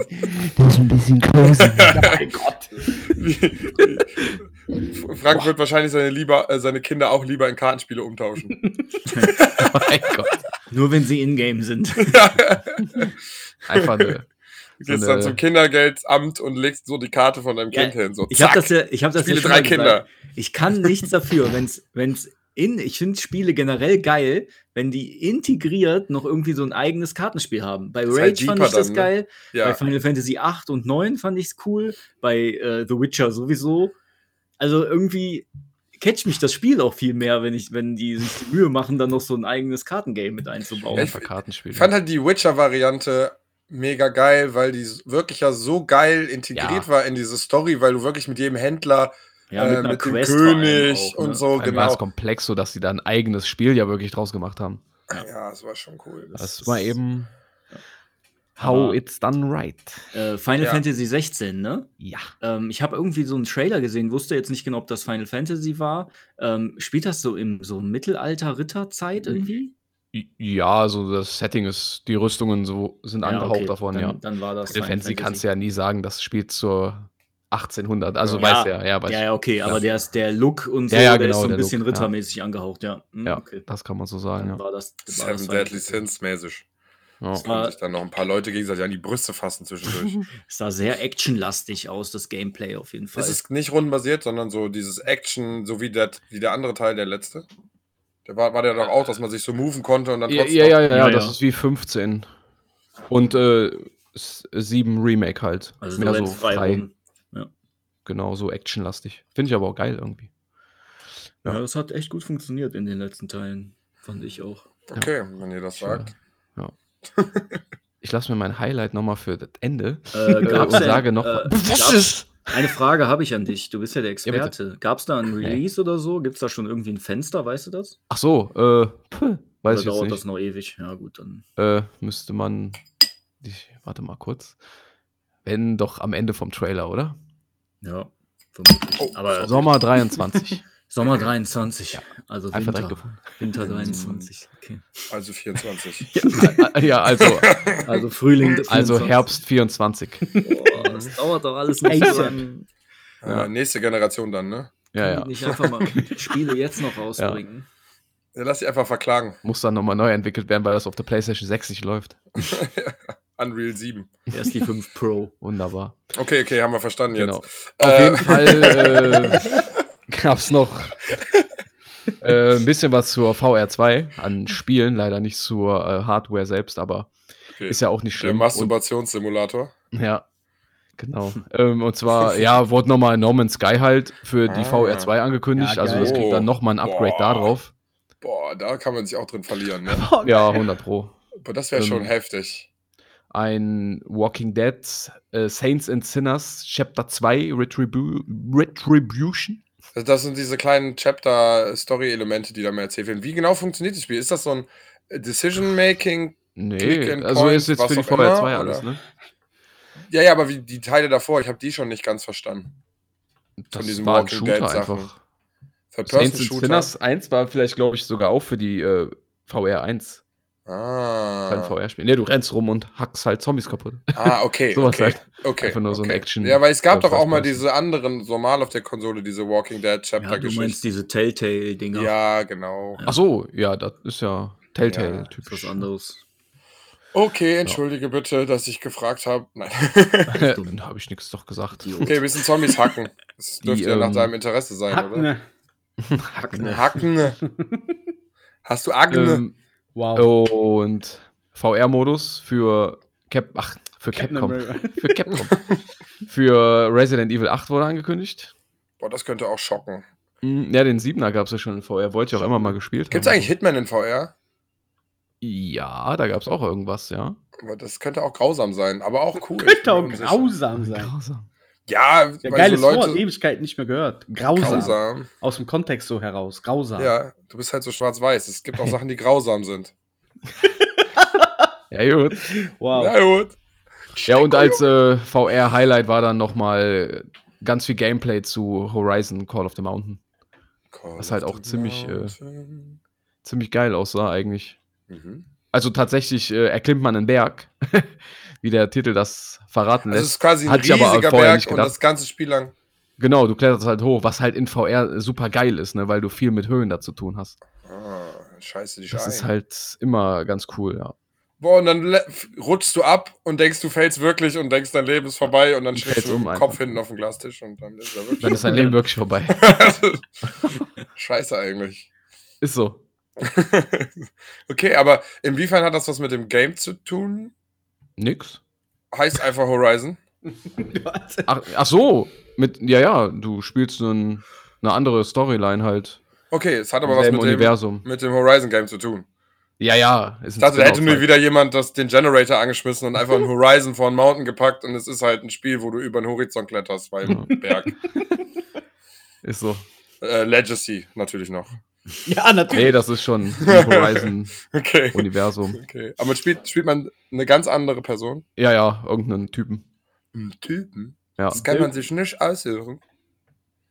das ist ein bisschen cozy. mein Gott. Frank wird wahrscheinlich seine, lieber, äh, seine Kinder auch lieber in Kartenspiele umtauschen. mein Gott. Nur wenn sie in-game sind. Einfach eine. Du So gehst eine- dann zum Kindergeldamt und legst so die Karte von deinem Ja, Kind hin. So, Ich habe das ja, ich habe das Spiele ja schon drei mal gesagt. Kinder. Ich kann nichts dafür, wenn es wenn's in, ich finde Spiele generell geil, wenn die integriert noch irgendwie so ein eigenes Kartenspiel haben. Bei Rage halt fand ich das dann, ne? geil, bei Ja. Final Fantasy 8 und 9 fand ich es cool, bei äh, The Witcher sowieso. Also irgendwie catcht mich das Spiel auch viel mehr, wenn ich, wenn die sich die Mühe machen, dann noch so ein eigenes Kartengame mit einzubauen. Einfach Kartenspiel. Ich fand halt die Witcher-Variante mega geil, weil die wirklich ja so geil integriert Ja. war in diese Story, weil du wirklich mit jedem Händler, ja, äh, einer mit dem König auch, ne? und so, Vor allem war genau. es komplex, so dass sie da ein eigenes Spiel ja wirklich draus gemacht haben. Ja, das war schon cool. Das war eben Aber- how it's done right. Äh, Final Ja. Fantasy 16, ne? Ja. Ähm, ich habe irgendwie so einen Trailer gesehen, wusste jetzt nicht genau, ob das Final Fantasy war. Ähm, spielt das so im so Mittelalter-Ritterzeit Mhm. irgendwie? Ja, also das Setting ist, die Rüstungen so sind angehaucht okay, davon, dann, ja. Dann war das. Final Fantasy kannst du ja nie sagen, das spielt zur 1800. Also Ja. weiß ja, ja, aber Ja, ich- ja, okay, aber der, ist, der Look und so, Ja, ja, der genau, ist so ein der bisschen Look, ja. rittermäßig angehaucht, ja. Hm, ja, okay. das kann man so sagen, Dann ja. war das. war Seven das Deadly. Sins mäßig. Ja. Das können sich dann noch ein paar Leute gegenseitig an die Brüste fassen zwischendurch. Es sah sehr actionlastig aus, das Gameplay auf jeden Fall. es ist nicht rundenbasiert, sondern so dieses Action, so wie der, wie der andere Teil, der letzte. Der war, war der doch auch, dass man sich so moven konnte und dann Ja, trotzdem. ja, ja, ja, Ja, das ja. ist wie 15. Und äh, s- 7 Remake halt. also Mehr so frei frei, rum. genau, so actionlastig. Finde ich aber auch geil irgendwie. Ja. Ja. das hat echt gut funktioniert in den letzten Teilen. Fand ich auch. Okay, wenn ihr das sagt. Ja. Ich lasse mir mein Highlight nochmal für das Ende Äh, gab's und denn, sage noch. äh, was ist? Eine Frage habe ich an dich. Du bist ja der. Experte. Gab es da ein Release oder so? Gibt es da schon irgendwie ein Fenster? Weißt du das? Ach so, äh, puh, weiß oder ich dauert nicht. das noch ewig? Ja, gut, dann. Äh, müsste man. Ich, warte mal kurz. Wenn doch am Ende vom Trailer, oder? Ja, vermutlich. Oh, Aber Sommer 23. Sommer 23. Also Einfach Winter, gefunden. Winter 23. Okay. Also 24. Ja, ja, also, Also Frühling. also 24. Herbst 24. Boah, das dauert doch alles nicht so lang. Ja. Äh, nächste Generation dann, ne? Ja, ja. Nicht einfach mal Spiele jetzt noch rausbringen. Ja, lass dich einfach verklagen. Muss dann nochmal neu entwickelt werden, weil das auf der PlayStation 6 nicht läuft. Unreal 7. Erst die 5 Pro. Wunderbar. Okay, okay, haben wir verstanden Genau. jetzt. Auf Äh, jeden Fall äh, gab es noch äh, ein bisschen was zur VR2 an Spielen, leider nicht zur äh, Hardware selbst, aber Okay. ist ja auch nicht Der schlimm. Und, Masturbationssimulator. ja, genau. ähm, und zwar, ja, wurde nochmal No Man's Sky halt für die Ah. VR2 angekündigt, Ja, also das kriegt dann nochmal ein Upgrade Boah. da drauf. Boah, da kann man sich auch drin verlieren. Ne? Ja, 100 Pro. Aber das wäre schon Ähm, heftig. Ein Walking Dead äh, Saints and Sinners Chapter 2 Retribu Retribution. Also Das sind diese kleinen Chapter-Story-Elemente, die da mal erzählt werden. Wie genau funktioniert das Spiel? Ist das so ein Decision-Making? Nee, also Point, ist jetzt für die immer, VR2 alles, ne? Ja, ja, aber wie die Teile davor, ich habe die schon nicht ganz verstanden. Das diesen war ein Walking Shooter Dead-Sachen. einfach. Third Saints. Sinners 1 war vielleicht, glaube ich, sogar auch für die äh, VR 1. Kein Ah. VR-Spiel. Ne, du rennst rum und hackst halt Zombies kaputt. ah, okay. Sowas okay. halt. okay. Einfach nur so ein okay. Action- Ja, weil es gab doch auch mal diese anderen, normal auf der Konsole, diese Walking Dead Ja, du meinst Chapter-Geschichten. diese Telltale-Dinger. Ja, genau. Ach so, ja, das ist ja Ja, Telltale-typisch. ist was anderes. Okay, entschuldige bitte, dass ich gefragt habe. Nein. Dann habe ich nichts doch gesagt. okay, wir müssen Zombies hacken. Das Die, dürfte ja nach ähm, deinem Interesse sein, oder? Hackne. Hackne. Hacken. Hast du Agne? Ähm, Wow. und VR-Modus für Cap ach, für Captain Capcom. America. Für Capcom. für Resident Evil 8 wurde angekündigt. Boah, das könnte auch schocken. Hm, Ja, den 7er gab es ja schon in VR. Wollte ich auch immer mal gespielt Gibt es haben. eigentlich Hitman in VR? Ja, da gab es auch irgendwas, ja. Aber das könnte auch grausam sein, aber auch cool. Könnte auch grausam sein. Grausam. Ja, Ja, weil geiles so Leute. Wort, Ewigkeit nicht mehr gehört. Grausam. grausam. Aus dem Kontext so heraus. Grausam. Ja, du bist halt so schwarz-weiß. Es gibt auch Sachen, die grausam sind. Ja, gut. Wow. Na gut. Ja, und als äh, VR-Highlight war dann nochmal ganz viel Gameplay zu Horizon Call of the Mountain. Was halt auch ziemlich, äh, Ziemlich geil aussah eigentlich. Mhm. Also tatsächlich äh, erklimmt man einen Berg, wie der Titel das verraten Also es lässt. ist quasi ein aber riesiger Berg nicht und das ganze Spiel lang. Genau, du kletterst halt hoch, was halt in VR super geil ist, ne, weil du viel mit Höhen da zu tun hast. Ah, scheiße dich Das ein. ist halt immer ganz cool, ja. Boah, und dann rutschst du ab und denkst, du fällst wirklich und denkst, dein Leben ist vorbei und dann fällst du um dem einfach. Kopf hinten auf dem Glastisch und dann ist er wirklich. Dann ist dein Leben wirklich vorbei. Scheiße eigentlich. Ist so. okay, aber inwiefern hat das was mit dem Game zu tun? Nix. Heißt einfach Horizon. Ach, ach so, mit, ja, ja, du spielst nun eine andere Storyline halt. Okay, es hat aber was mit dem, Universum. mit dem Horizon Game zu tun. Ja, ja. Ist Ich dachte, da hätte nur wieder wieder jemand das, den Generator angeschmissen und einfach ein Horizon vor einen Mountain gepackt und es ist halt ein Spiel, wo du über den Horizont kletterst beim Berg. Ist so. Äh, Legacy natürlich noch. Ja, natürlich. Nee, das ist schon Okay. Horizon-Universum. okay. Aber spielt, spielt man eine ganz andere Person? Ja, ja, irgendeinen Typen. Einen Typen? Ja. Das kann man sich nicht aussuchen.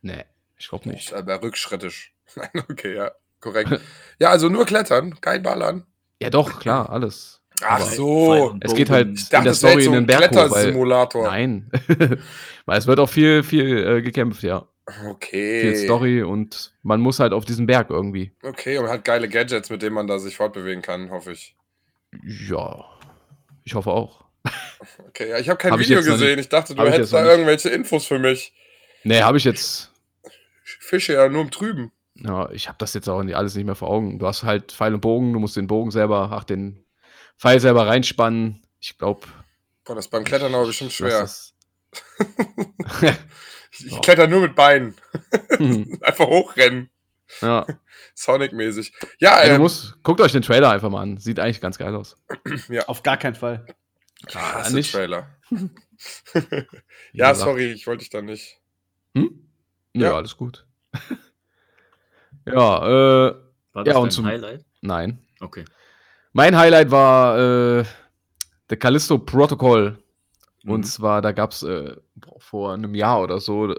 Nee, ich glaube nicht. aber rückschrittig. Nein, okay, ja. Korrekt. Ja, also nur klettern, kein Ballern. Ja, doch, klar, alles. Ach Aber- so. Es geht halt Ich in dachte, der das wäre Story jetzt in so den ein Berg hoch, weil. Nein. weil es wird auch viel, viel äh, gekämpft, ja. Okay. Viel Story und man muss halt auf diesen Berg irgendwie. Okay, und man hat geile Gadgets, mit denen man da sich fortbewegen kann, hoffe ich. Ja. Ich hoffe auch. Okay, ja, ich habe kein Hab ich Video noch gesehen. Ich dachte, du ich hättest da irgendwelche Infos für mich. Nee, habe ich jetzt. Ich fische ja nur im Trüben. Ja, ich habe das jetzt auch alles nicht mehr vor Augen. Du hast halt Pfeil und Bogen, du musst den Bogen selber, ach, den Pfeil selber reinspannen. Ich glaube, Boah, das ist beim Klettern aber bestimmt schwer. Ich, ich Ja. kletter nur mit Beinen. Hm, Einfach hochrennen. ja. Sonic-mäßig. Ja, ähm, musst, guckt euch den Trailer einfach mal an. Sieht eigentlich ganz geil aus. Auf gar keinen Fall. hasse nicht. Trailer. Ja, sorry, ich wollte dich da nicht. Hm? Ja, Ja. alles gut. ja, äh, War das Ja, und dein zum- Highlight? nein. Okay. Mein Highlight war äh, The Callisto Protocol. Und Mhm. zwar, da gab es äh, vor einem Jahr oder so,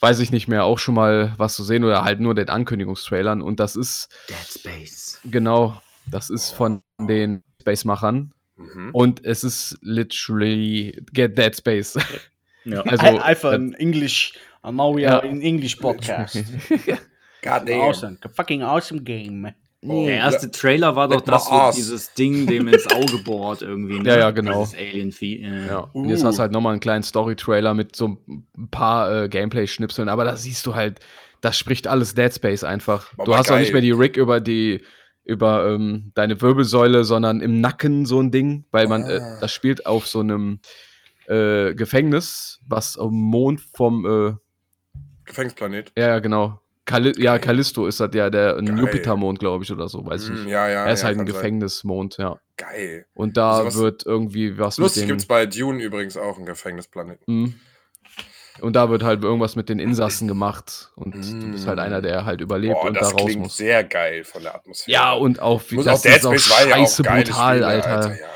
weiß ich nicht mehr, auch schon mal was zu sehen oder halt nur den Ankündigungstrailern. Und das ist, Dead Space. genau, das ist von den Space-Machern. Mhm. Und es ist literally Get Dead Space. Ja. Also, Ein- Einfach ein English, uh, now we Ja. are in English podcast. God damn. awesome. Fucking awesome game. Oh, Der erste Trailer war doch das, wo dieses Ding dem ins Auge bohrt irgendwie. Ne? Ja, ja, genau. Dieses Alien-Vieh. äh. Ja, und jetzt Uh. hast du halt nochmal einen kleinen Story-Trailer mit so ein paar äh, Gameplay-Schnipseln, aber da siehst du halt, das spricht alles Dead Space einfach. Oh, du hast auch nicht geil. mehr die Rig über die über ähm, deine Wirbelsäule, sondern im Nacken so ein Ding, weil man äh, Ah. das spielt auf so einem äh, Gefängnis, was am Mond vom äh, Gefängnisplanet. ja ja, genau Calli ja. Callisto ist das ja der. Jupitermond glaube ich oder so, weiß ich Hm, nicht. ja, ja. er ist ja, halt ein. Gefängnismond, ja. Geil. Und da Sowas- wird irgendwie was Lustig gibt's den bei Dune übrigens auch einen Gefängnisplanet. Mhm. Und da wird halt irgendwas mit den Insassen gemacht und du bist halt Mm. einer, der halt überlebt Boah, und da das raus klingt muss. sehr geil von der Atmosphäre. Ja, und auch wie Muss das auch Dead ist auch war ja auch scheiße brutal, Spiele, Alter. Ja.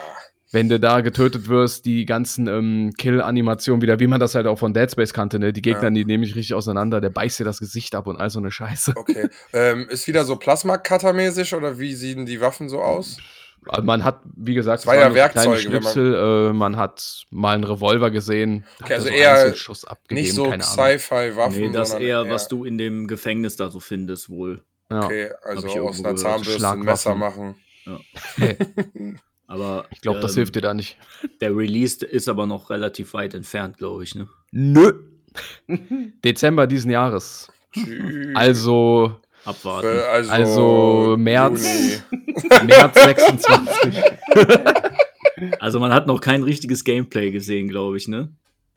Wenn du da getötet wirst, die ganzen ähm, Kill-Animationen wieder, wie man das halt auch von Dead Space kannte, ne? Die Gegner, Ja. die nehme ich richtig auseinander, der beißt dir das Gesicht ab und all so eine Scheiße. Okay. ähm, ist wieder so Plasma-Cutter-mäßig oder wie sehen die Waffen so aus? Also man hat, wie gesagt, es ja Werkzeuge, wenn man- Schnipsel, äh, man hat mal einen Revolver gesehen, Okay, also so eher Einzelschuss abgegeben, Nicht so. Sci-Fi-Waffen. Nee, das sondern eher, was du in dem Gefängnis da so findest, wohl. Ja. Okay, also ich aus einer. Zahnbürste ein Messer machen. Aber Ich glaube, das ähm, hilft dir da nicht. Der Release ist aber noch relativ weit entfernt, glaube ich. Ne? Nö. Dezember diesen Jahres. Also Abwarten. Äh, also, Also März. März 26. Also man hat noch kein richtiges Gameplay gesehen, glaube ich, ne?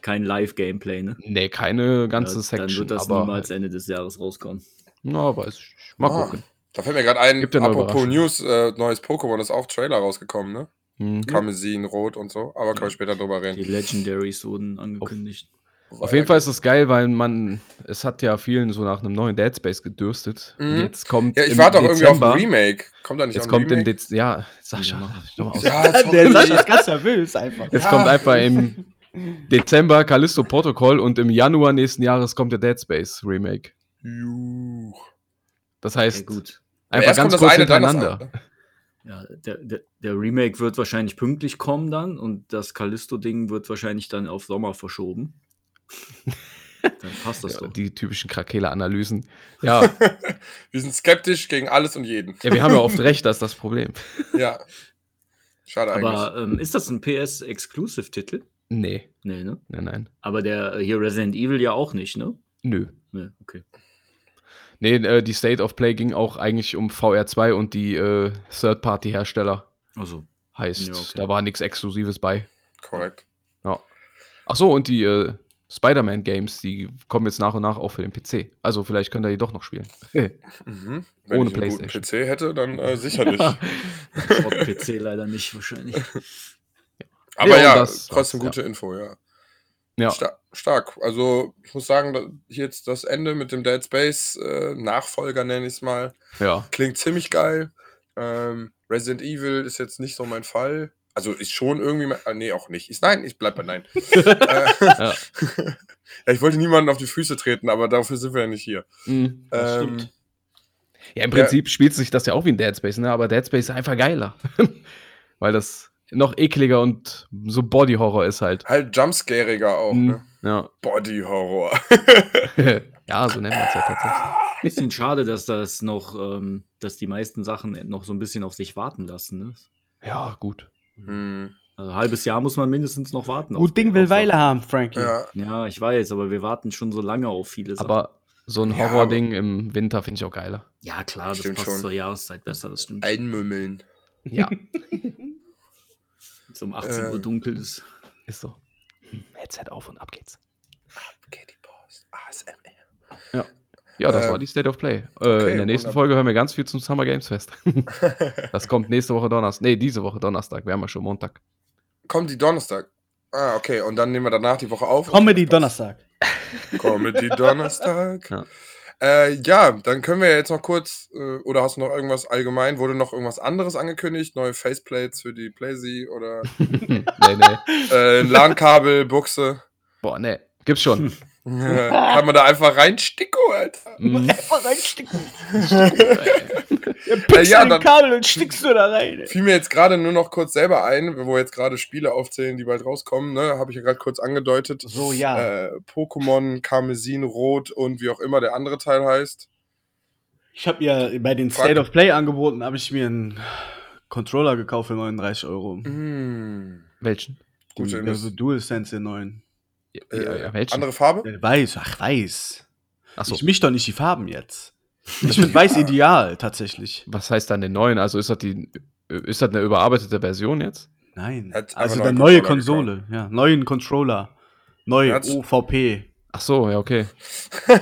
Kein Live-Gameplay, ne? nee, keine ganze Ja, Section. Dann wird das aber, niemals Ende des Jahres rauskommen. Na, weiß ich. Mal Ah. gucken. Da fällt mir gerade ein, Gibt ja apropos. News, äh, neues Pokémon ist auch Trailer rausgekommen, ne? Mhm. Karmesin, Rot und so. Aber können wir später drüber Die reden. Legendaries wurden angekündigt. Auf jeden Fall ist es geil, weil man, es hat ja vielen so nach einem neuen Dead Space gedürstet. Mhm. Jetzt kommt Ja, ich warte auch irgendwie auf ein Remake. Kommt da nicht Jetzt kommt im Remake? Dezember, ja, Sascha, Ja. aus. Ja, Der. Sascha ist ganz nervös einfach. Jetzt Ja. kommt einfach im Dezember Callisto Protocol und im Januar nächsten Jahres kommt der Dead Space Remake. Juh. Das heißt, gut. Einfach erst ganz kurz hintereinander. Ja, der, der, der Remake wird wahrscheinlich pünktlich kommen dann und das Callisto-Ding wird wahrscheinlich dann auf Sommer verschoben. dann passt das Ja, doch. die typischen Krakela-Analysen. Ja, Wir sind skeptisch gegen alles und jeden. ja, wir haben ja oft recht, das ist das Problem. Ja. Schade eigentlich. Aber ähm, ist das ein PS-Exclusive-Titel? Nee, Nee, ne? nein, nein. Aber der äh, hier Resident Evil ja auch nicht, ne? Nö. Nee, okay. Nee, äh, die State of Play ging auch eigentlich um VR2 und die äh, Third-Party-Hersteller. Also, Heißt, Ja, okay. da war nichts Exklusives bei. Korrekt. Ach so, und die äh, Spider-Man-Games, die kommen jetzt nach und nach auch für den PC. Also vielleicht könnt ihr die doch noch spielen. Mhm. Wenn Ohne ich einen guten PlayStation. PC hätte, dann äh, sicherlich. Schrott-PC leider nicht wahrscheinlich. Aber Ja, ja, trotzdem gute Info, ja. Ja. Sta stark. Also, ich muss sagen, jetzt das Ende mit dem Dead Space äh, Nachfolger, nenne ich es mal, Ja. klingt ziemlich geil. Ähm, Resident Evil ist jetzt nicht so mein Fall. Also ist schon irgendwie, mein, ah, nee, auch nicht. Ist, nein, ich bleib bei nein. äh, Ja. ja, ich wollte niemanden auf die Füße treten, aber dafür sind wir ja nicht hier. Mhm. Ähm, stimmt. Ja, im Prinzip spielt sich das ja auch wie ein Dead Space, ne? aber Dead Space ist einfach geiler. Weil das noch ekliger und so Body-Horror ist halt. halt jumpscariger auch, Mhm. ne? Ja. Body Horror. ja, so nennen wir es ja tatsächlich. Bisschen schade, dass das noch, ähm, dass die meisten Sachen noch so ein bisschen auf sich warten lassen. Ne? Ja, gut. hm, Also ein halbes Jahr muss man mindestens noch warten. auf- Gut Ding will auf Weile Sachen. haben, Frankie. ja. Ja, ich weiß, aber wir warten schon so lange auf viele Sachen. Aber so ein Ja, Horror-Ding im Winter finde ich auch geiler. ja, klar, das Stimmt passt schon. zur Jahreszeit besser, das stimmt. Einmümmeln. Ja, So um 18 Uhr Ähm. dunkel ist. ist so. Headset auf und ab geht's. Okay, die Post. ASMR. Ja, das Ähm, war die State of Play. Äh, okay, in der nächsten wunderbar. Folge hören wir ganz viel zum Summer Games Fest. das kommt nächste Woche Donnerstag. Nee, diese Woche Donnerstag. Wir haben ja schon Montag. Kommt die Donnerstag. Ah, okay. Und dann nehmen wir danach die Woche auf. Comedy Donnerstag. Comedy Donnerstag. Ja. Äh, ja, dann können wir jetzt noch kurz, äh, oder hast du noch irgendwas allgemein? Wurde noch irgendwas anderes angekündigt? Neue Faceplates für die Playsee oder nee, nee. äh, LAN-Kabel, Buchse? Boah, nee. Gibt's schon. Kann man da einfach reinsticken, Alter? Mhm. Einfach reinsticken. ja, pickst ja, den Kabel und stickst du da rein. Ey. Fiel mir jetzt gerade nur noch kurz selber ein, wo jetzt gerade Spiele aufzählen, die bald rauskommen, ne? Habe ich ja gerade kurz angedeutet. So, ja. Äh, Pokémon, Karmesin, Rot und wie auch immer der andere Teil heißt. Ich habe ja bei den State of Play angeboten, habe ich mir einen Controller gekauft für 39 Euro. Mhm. Welchen? Gut, also DualSense 9. Äh, ja, ja, äh, andere Farbe? Weiß, ach, weiß. Ach so. Ich misch doch nicht die Farben jetzt. Ich finde weiß ideal, tatsächlich. Was heißt dann den neuen? Also ist das, die, ist das eine überarbeitete Version jetzt? Nein. Hat's also eine neue Konsole, ja. Neuen Controller. Neu Hat's? OVP. Ach so, ja, okay.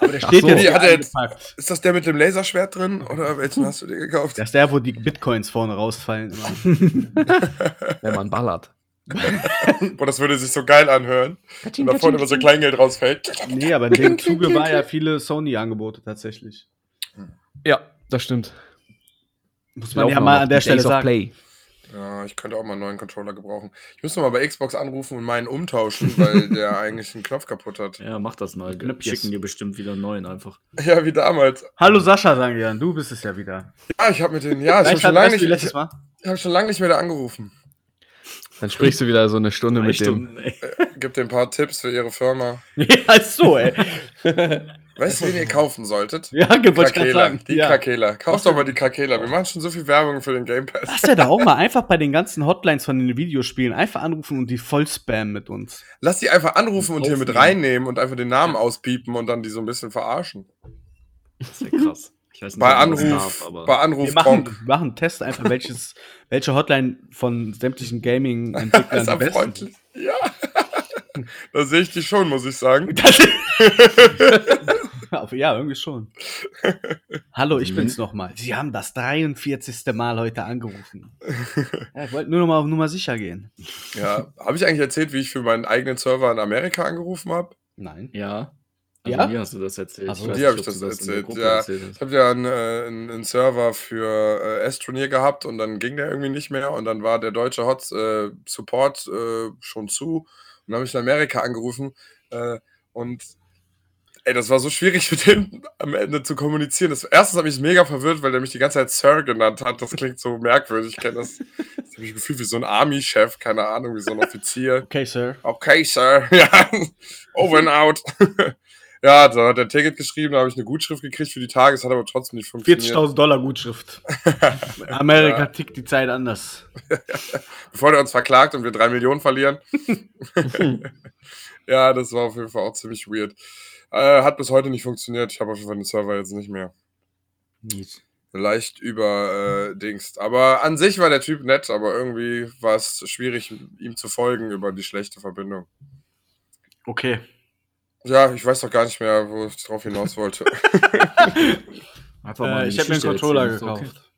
Aber der steht so. jetzt. Hat er, ist das der mit dem Laserschwert drin? Oder welchen hast du dir gekauft? Das ist der, wo die Bitcoins vorne rausfallen. Wenn man ballert. Boah, das würde sich so geil anhören. Und da vorne immer so Kleingeld rausfällt. nee, aber in dem Zuge war ja viele Sony-Angebote tatsächlich. Ja, das stimmt. Muss Die man ja mal an der die Stelle sagen. Play. Ja, ich könnte auch mal einen neuen Controller gebrauchen. Ich müsste mal bei Xbox anrufen und meinen umtauschen, weil der eigentlich einen Knopf kaputt hat. Ja, mach das mal. Knöpfchen. Schicken dir bestimmt wieder einen neuen einfach. Ja, wie damals. Hallo Sascha, sagen wir dann. Du bist es ja wieder. Ja, ich habe mit den, ja, ich habe schon lange nicht, letztes Mal. ich schon lange nicht mehr da angerufen. Dann sprichst du wieder so eine Stunde Drei mit dem. Stunden, ey. Gib dir ein paar Tipps für ihre Firma. ja, so, ey. Weißt du, wen ihr kaufen solltet? Ja, Krakela. sagen. Die ja. Krakela. Kauf doch mal die Krakela. Wir machen schon so viel Werbung für den Game Pass. Lass ja da auch mal einfach bei den ganzen Hotlines von den Videospielen einfach anrufen und die voll spammen mit uns. Lass die einfach anrufen und hier mit reinnehmen und einfach den Namen auspiepen und dann die so ein bisschen verarschen. Das ist ja krass. Ich weiß nicht, Bei Anruf, darf, aber bei Anruf Wir machen, Gronk. machen einen Test einfach, welches, welche Hotline von sämtlichen Gaming-Entwicklern Ist er besten? Ja. da sehe ich dich schon, muss ich sagen. Ja, irgendwie schon. Hallo, ich Mhm. bin's nochmal. Sie haben das 43. Mal heute angerufen. Ja, ich wollte nur noch mal auf Nummer sicher gehen. Ja, habe ich eigentlich erzählt, wie ich für meinen eigenen Server in Amerika angerufen habe? Nein. ja. Also Ja? mir hast du das erzählt. Ach so. weiß Dir habe ich das der erzählt. Ja, erzählt ich habe ja einen, äh, einen, einen Server für äh, S-Turnier gehabt und dann ging der irgendwie nicht mehr und dann war der deutsche Hot äh, Support äh, schon zu und dann habe ich in Amerika angerufen äh, und ey, das war so schwierig mit dem am Ende zu kommunizieren. Das, erstens hat mich mega verwirrt, weil der mich die ganze Zeit Sir genannt hat. Das klingt so merkwürdig. Ich kenne das. Das habe ich gefühlt wie so ein Army-Chef, keine Ahnung, wie so ein Offizier. Okay, Sir. Okay, Sir. Ja, over and out. ja, da hat er ein Ticket geschrieben, da habe ich eine Gutschrift gekriegt für die Tage, es hat aber trotzdem nicht funktioniert. 40.000 Dollar Gutschrift. Amerika Ja. tickt die Zeit anders. Bevor der uns verklagt und wir drei Millionen verlieren. ja, das war auf jeden Fall auch ziemlich weird. Äh, hat bis heute nicht funktioniert. Ich habe auf jeden Fall den Server jetzt nicht mehr. Leicht über äh, Dings. Aber an sich war der Typ nett, aber irgendwie war es schwierig, ihm zu folgen über die schlechte Verbindung. Okay. Ja, ich weiß doch gar nicht mehr, wo ich drauf hinaus wollte. Einfach Äh, ich habe mir einen Controller erzählen, ist okay. gekauft.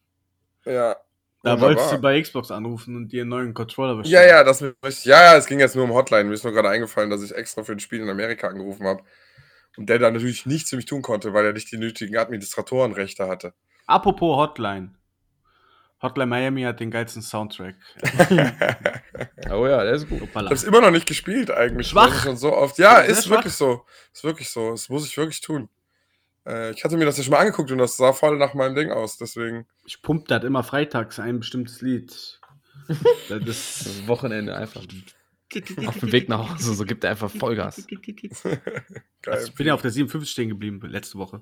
ja. Da Wunderbar. wolltest du bei Xbox anrufen und dir einen neuen Controller Ja, bestellen. ja, das möchte ich. Ja, ja, es ging jetzt nur um Hotline. Mir ist nur gerade eingefallen, dass ich extra für ein Spiel in Amerika angerufen habe. Und der da natürlich nichts für mich tun konnte, weil er nicht die nötigen Administratorenrechte hatte. Apropos Hotline. Hotline Miami hat den geilsten Soundtrack. Oh ja, der ist gut. Ich habe es immer noch nicht gespielt eigentlich. Schwach. Schon so oft. Ja, ist schwach. wirklich so. Ist wirklich so. Das muss ich wirklich tun. Äh, ich hatte mir das ja schon mal angeguckt und das sah voll nach meinem Ding aus. Deswegen. Ich pump das immer freitags ein bestimmtes Lied. Das ist Das Wochenende einfach. Auf dem Weg nach Hause, so gibt er einfach Vollgas. Geil. ich bin ja auf der 57 stehen geblieben letzte Woche.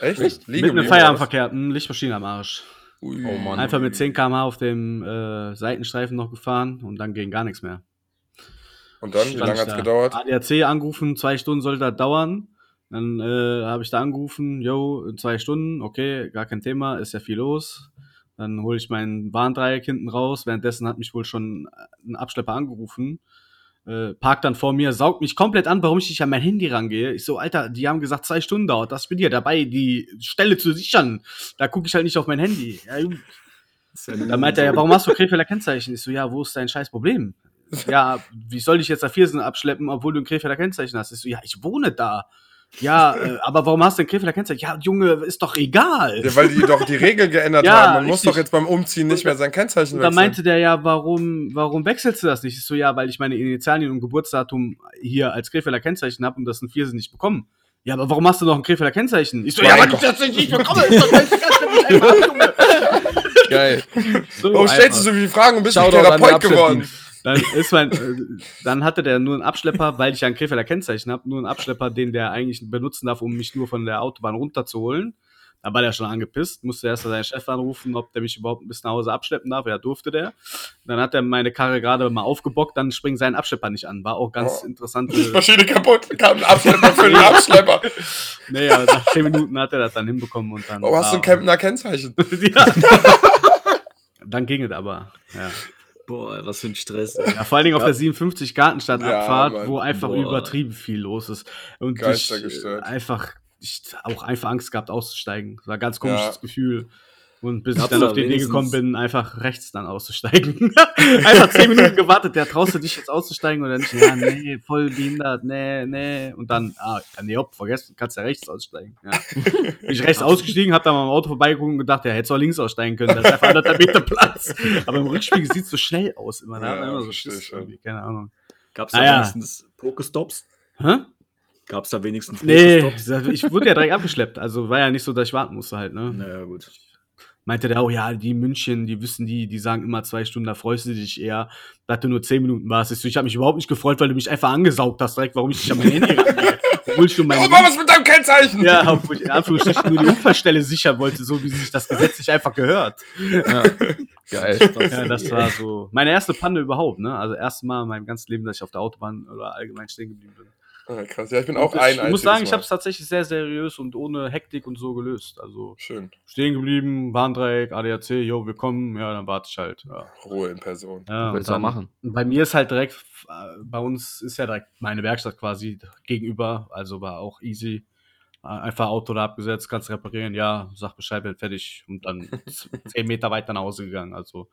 Echt? Liegen Mit einem Feierabendverkehr, hm, Lichtmaschine am Arsch. Ui. Oh Mann. Einfach mit 10 km/h auf dem äh, Seitenstreifen noch gefahren und dann ging gar nichts mehr. Und dann, wie Stand lange ich hat es da. gedauert? ADAC angerufen, zwei Stunden sollte das dauern. Dann äh, habe ich da angerufen, yo, in zwei Stunden, okay, gar kein Thema, ist ja viel los. Dann hole ich meinen Warndreieck hinten raus. Währenddessen hat mich wohl schon ein Abschlepper angerufen. Äh, parkt dann vor mir, saugt mich komplett an, warum ich nicht an mein Handy rangehe. Ich so, Alter, die haben gesagt, zwei Stunden dauert. Das bin dir dabei, die Stelle zu sichern. Da gucke ich halt nicht auf mein Handy. Ja, ja nur Da meinte er, ja, warum hast du Krefelder Kennzeichen? Ich so, ja, wo ist dein scheiß Problem? Ja, wie soll ich jetzt da Viersen abschleppen, obwohl du ein Krefelder Kennzeichen hast? Ich so, ja, ich wohne da. Ja, äh, aber warum hast du ein Krefelder Kennzeichen? Ja, Junge, ist doch egal. Ja, weil die doch die Regeln geändert Ja, haben. Man muss doch jetzt beim Umziehen nicht mehr sein Kennzeichen Und wechseln. meinte der ja, warum, warum wechselst du das nicht? Ich so, ja, weil ich meine Initialien und Geburtsdatum hier als Krefelder Kennzeichen habe und das ein Viersen nicht bekommen. Ja, aber warum hast du noch ein Krefelder Kennzeichen? Ich so, Mein ja, weil ich das nicht bekomme. Ist an, Junge. Geil. So Warum stellst du so viele Fragen und bist die Therapeut geworden? Abschleppen. Dann ist mein, äh, dann hatte der nur einen Abschlepper, weil ich ja ein Krefelder Kennzeichen habe, nur einen Abschlepper, den der eigentlich benutzen darf, um mich nur von der Autobahn runterzuholen. Da war der schon angepisst, musste erst seinen Chef anrufen, ob der mich überhaupt bis nach Hause abschleppen darf. Ja, durfte der. Dann hat er meine Karre gerade mal aufgebockt, dann springt sein Abschlepper nicht an. War auch ganz Oh. interessant. Maschine kaputt, kam ein Abschlepper für den Abschlepper. nee, aber nach 10 Minuten hat er das dann hinbekommen und dann. Oh, hast du ein Kempner Kennzeichen? ja. Dann ging es aber. Ja. Boah, was für ein Stress. Ja, vor allen Dingen auf der 57 Gartenstadtabfahrt, Ja, wo einfach Boah. übertrieben viel los ist. Und ich äh, einfach, ich auch einfach Angst gehabt auszusteigen. Das war ein ganz komisches Ja. Gefühl. Und bis ich dann da auf die Idee gekommen bin, einfach rechts dann auszusteigen. einfach 10 Minuten gewartet, der traust du dich jetzt auszusteigen oder nicht? Ja, nee, voll behindert, nee, nee. Und dann, ah, ja, nee, hopp, vergessen, kannst ja rechts aussteigen. Ja. Bin ich rechts ausgestiegen, hab dann mal am Auto vorbeigeguckt und gedacht, ja, hättest du auch links aussteigen können, da ist einfach anderthalb Meter Platz. Aber im Rückspiegel sieht so schnell aus immer. Da Ja, immer so Schiss ich keine Ahnung. Gab's da Ah, ja. wenigstens Pokestops? Hä? Gab's da wenigstens Nee, Pokestops? ich wurde ja direkt abgeschleppt. Also war ja nicht so, dass ich warten musste halt, ne? Naja, gut. Meinte der auch, ja, die München, die wissen die, die sagen immer zwei Stunden, da freust du dich eher. Da du nur zehn Minuten warst. Ich, so, ich habe mich überhaupt nicht gefreut, weil du mich einfach angesaugt hast, direkt, warum ich dich an mein Handy rangehe. Obwohl ich nur mein Oh, was mit deinem Kennzeichen? ja, obwohl ich in Anführungsstrichen nur die Unfallstelle sichern wollte, so wie sich das gesetzlich einfach gehört. Ja. Geil. Ja, das war so meine erste Panne überhaupt, ne? Also erste Mal in meinem ganzen Leben, dass ich auf der Autobahn oder allgemein stehen geblieben bin. Ah, krass, ja, ich bin auch Und ein ich muss sagen, ich Mal. habe es tatsächlich sehr seriös und ohne Hektik und so gelöst. Also Schön. stehen geblieben, Warndreieck, ADAC, jo, wir kommen, ja, dann warte ich halt. Ja. Ruhe in Person. Ja, Willst du machen. Bei mir ist halt direkt, äh, bei uns ist ja direkt meine Werkstatt quasi gegenüber, also war auch easy. Äh, Einfach Auto da abgesetzt, kannst reparieren, ja, sag Bescheid, bin fertig und dann zehn Meter weiter nach Hause gegangen. Also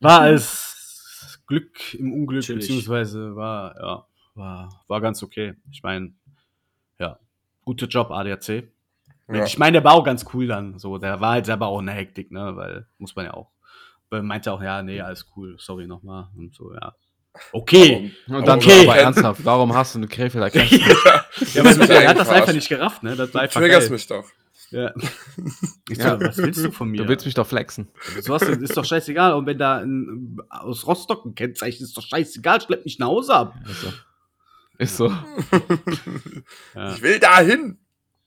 war als Glück im Unglück, Chillig. beziehungsweise war, ja, war, war ganz okay. Ich meine, ja, guter Job, ADAC. Ja. Ich meine, der war auch ganz cool dann. So, der war halt selber auch in der Hektik, ne? Weil, muss man ja auch. Weil meinte auch, ja, nee, alles cool, sorry nochmal. Und so, ja. Okay. Und dann Okay. aber ernsthaft, warum hast du eine Krefelder Kennzeichen? Ja, Das ist er hat das einfach nicht gerafft, ne? Das war Du einfach triggerst geil. mich doch. Ja. Ich so, Ja. was willst du von mir? Du willst mich doch flexen. so was, ist doch scheißegal. Und wenn da ein, aus Rostock ein Kennzeichen ist, ist doch scheißegal, schlepp mich nach Hause ab. Ist so. Ist so. Ja. Ich will dahin.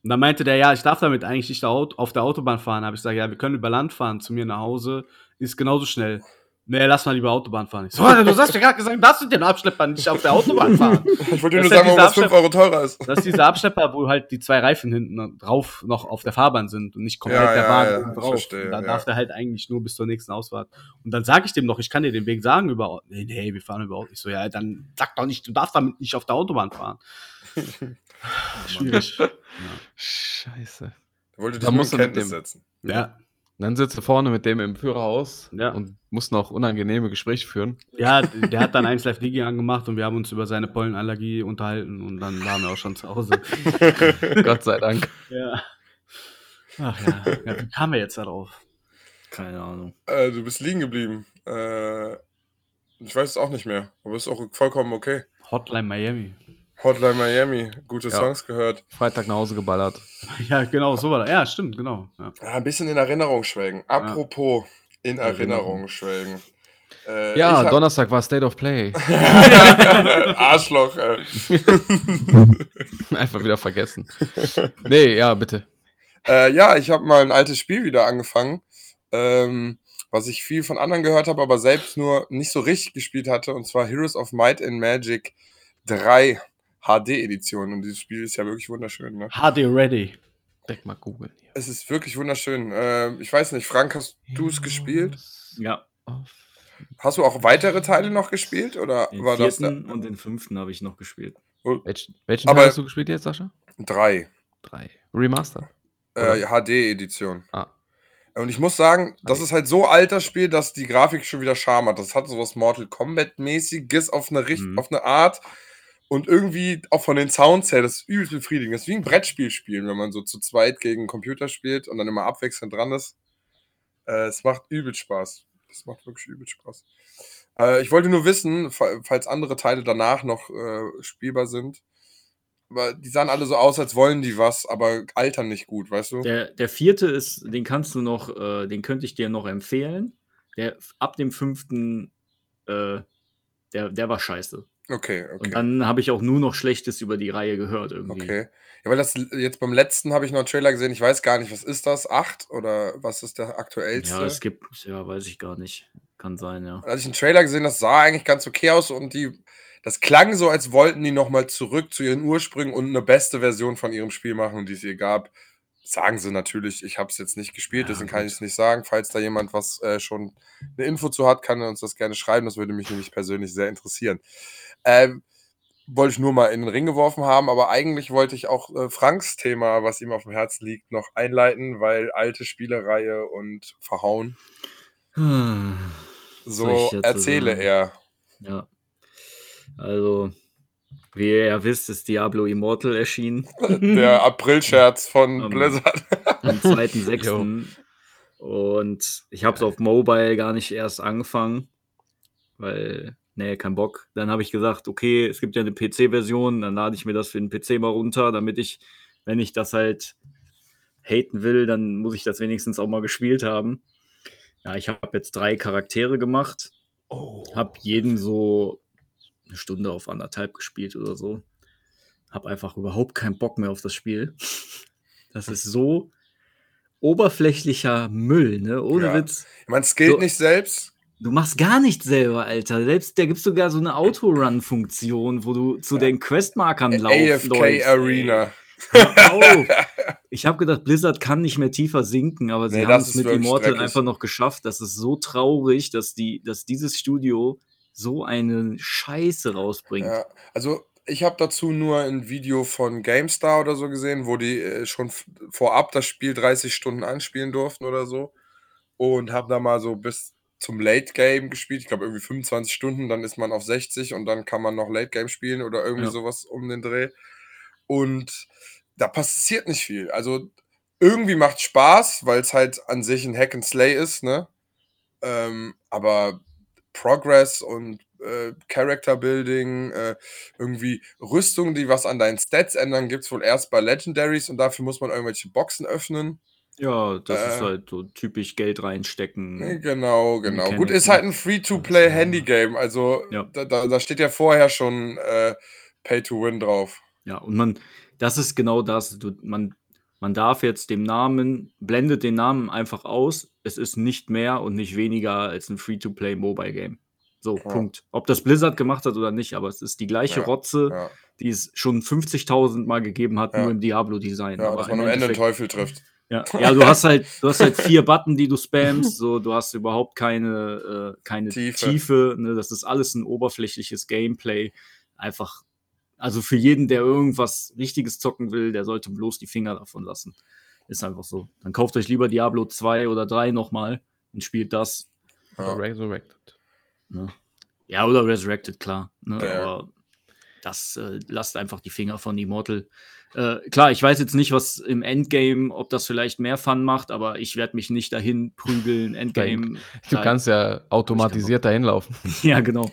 Und dann meinte der, ja, ich darf damit eigentlich nicht au- auf der Autobahn fahren. Habe ich gesagt, ja, wir können über Land fahren zu mir nach Hause. Ist genauso schnell. Nee, lass mal lieber Autobahn fahren. Ich so, du hast ja gerade gesagt, darfst du den Abschlepper nicht auf der Autobahn fahren. Ich wollte dir Das nur sagen, warum das dieser 5 Euro teurer ist. Das ist dieser Abschlepper, wo halt die zwei Reifen hinten drauf noch auf der Fahrbahn sind und nicht komplett Ja, der ja, Wagen ja, drauf. verstehe, und dann darf der halt eigentlich nur bis zur nächsten Ausfahrt. Und dann sage ich dem noch, ich kann dir den Weg sagen über. Nee, nee, wir fahren über Auto. Ich so, ja, dann sag doch nicht, du darfst damit nicht auf der Autobahn fahren. Schwierig. Scheiße. Wollte dich Da musst du mit dem- setzen. Ja. Dann sitzt du vorne mit dem im Führerhaus Ja. und musst noch unangenehme Gespräche führen. Ja, der hat dann eins Live Digi angemacht und wir haben uns über seine Pollenallergie unterhalten und dann waren wir auch schon zu Hause. Gott sei Dank. Ja. Ach ja. ja wie kamen wir jetzt darauf? Keine Ahnung. Äh, du bist liegen geblieben. Äh, ich weiß es auch nicht mehr. Aber ist auch vollkommen okay. Hotline Miami. Hotline Miami, gute Ja. Songs gehört. Freitag nach Hause geballert. Ja, genau, so war das. Ja, stimmt, genau. Ja. Ja, ein bisschen in Erinnerung schwelgen. Apropos in Erinnerung schwelgen. Äh, Ja, hab- Donnerstag war State of Play. Arschloch. Äh. Einfach wieder vergessen. Nee, ja, bitte. Äh, ja, ich habe mal ein altes Spiel wieder angefangen, ähm, was ich viel von anderen gehört habe, aber selbst nur nicht so richtig gespielt hatte, und zwar Heroes of Might and Magic 3 HD-Edition. Und dieses Spiel ist ja wirklich wunderschön. Ne? HD Ready. Direkt mal googeln. Es ist wirklich wunderschön. Äh, ich weiß nicht, Frank, hast du es gespielt? Ja, Hast du auch weitere Teile noch gespielt? Oder den war das vierten und den fünften habe ich noch gespielt. Welchen, welchen Aber- Teil hast du gespielt jetzt, Sascha? Drei. Drei. Remaster. Äh, HD-Edition. Ah. Und ich muss sagen, das Okay. ist halt so alt, das Spiel, dass die Grafik schon wieder Charme hat. Das hat sowas Mortal Kombat-mäßiges auf, eine Richt Mhm. auf eine Art. Und irgendwie auch von den Sounds her, das ist übelst befriedigend. Das ist wie ein Brettspiel spielen, wenn man so zu zweit gegen einen Computer spielt und dann immer abwechselnd dran ist. Äh, es macht übelst Spaß. Das macht wirklich übelst Spaß. Äh, ich wollte nur wissen, fa- falls andere Teile danach noch äh, spielbar sind. Aber die sahen alle so aus, als wollen die was, aber altern nicht gut, weißt du? Der, der vierte ist, den kannst du noch, äh, den könnte ich dir noch empfehlen. Der ab dem fünften, äh, der, der war scheiße. Okay, Und okay. dann habe ich auch nur noch Schlechtes über die Reihe gehört irgendwie. Okay. Ja, weil das jetzt beim letzten habe ich noch einen Trailer gesehen. Ich weiß gar nicht, was ist das? Acht oder was ist der aktuellste? Ja, es gibt, ja, weiß ich gar nicht. Kann sein, ja. als ich einen Trailer gesehen, das sah eigentlich ganz okay aus und die, das klang so, als wollten die nochmal zurück zu ihren Ursprüngen und eine beste Version von ihrem Spiel machen, die es ihr gab. Sagen sie natürlich, ich habe es jetzt nicht gespielt, Ja, deswegen kann gut. ich es nicht sagen. Falls da jemand was äh, schon eine Info zu hat, kann er uns das gerne schreiben. Das würde mich nämlich persönlich sehr interessieren. Ähm, wollte ich nur mal in den Ring geworfen haben, aber eigentlich wollte ich auch äh, Franks Thema, was ihm auf dem Herzen liegt, noch einleiten, weil alte Spielereihe und Verhauen, Hm. So erzähle sagen? er. Ja. Also, wie ihr ja wisst, ist Diablo Immortal erschienen Der Aprilscherz von Ähm, Blizzard. am 2.6. Und ich habe es auf Mobile gar nicht erst angefangen, weil, nee, kein Bock. Dann habe ich gesagt, okay, es gibt ja eine PC-Version, dann lade ich mir das für den PC mal runter, damit ich, wenn ich das halt haten will, dann muss ich das wenigstens auch mal gespielt haben. Ja, ich habe jetzt drei Charaktere gemacht, habe jeden so eine Stunde auf anderthalb gespielt oder so. Habe einfach überhaupt keinen Bock mehr auf das Spiel. Das ist so oberflächlicher Müll, ne? Ohne Ja. Witz. Man skillt So. nicht selbst. Du machst gar nichts selber, Alter. Selbst, da gibt sogar so eine Autorun-Funktion, wo du zu den Questmarkern laufst. AFK Arena. Ich habe gedacht, Blizzard kann nicht mehr tiefer sinken, aber sie Nee, haben es mit Immortal schrecklich. einfach noch geschafft. Das ist so traurig, dass, die, dass dieses Studio so eine Scheiße rausbringt. Ja, also ich habe dazu nur ein Video von GameStar oder so gesehen, wo die äh, schon vorab das Spiel 30 Stunden anspielen durften oder so. Und habe da mal so bis zum Late Game gespielt. Ich glaube irgendwie 25 Stunden, dann ist man auf 60 und dann kann man noch Late Game spielen oder irgendwie Ja. sowas um den Dreh. Und da passiert nicht viel. Also irgendwie macht Spaß, weil es halt an sich ein Hack and Slay ist, ne? Ähm, aber Progress und äh, Character Building, äh, irgendwie Rüstungen, die was an deinen Stats ändern, gibt es wohl erst bei Legendaries und dafür muss man irgendwelche Boxen öffnen. Ja, das ist Äh. halt so typisch Geld reinstecken. Genau, genau. Gut, ist halt ein Free-to-Play-Handy-Game, also Ja. da, da, da steht ja vorher schon äh, Pay-to-Win drauf. Ja, und man, das ist genau das. Du, man, man darf jetzt dem Namen, blendet den Namen einfach aus. Es ist nicht mehr und nicht weniger als ein Free-to-Play-Mobile-Game. So, Ja. Punkt. Ob das Blizzard gemacht hat oder nicht, aber es ist die gleiche Ja, Rotze, Ja, die es schon 50.000 Mal gegeben hat, nur im Diablo-Design. ja aber dass man am Ende den Teufel trifft. Ja, ja, du hast halt, du hast halt vier Button, die du spammst, so, du hast überhaupt keine, äh, keine Tiefe. Tiefe. ne? Das ist alles ein oberflächliches Gameplay. Einfach, also für jeden, der irgendwas Richtiges zocken will, der sollte bloß die Finger davon lassen. Ist einfach so. Dann kauft euch lieber Diablo 2 oder 3 nochmal und spielt das. Ja. Resurrected. Ne? Ja, oder Resurrected, klar. Ne? Ja. Aber das äh, lasst einfach die Finger von Immortal. Äh, klar, ich weiß jetzt nicht, was im Endgame, ob das vielleicht mehr Fun macht, aber ich werde mich nicht dahin prügeln. Endgame. Du da- kannst ja automatisiert dahin laufen. ja, genau.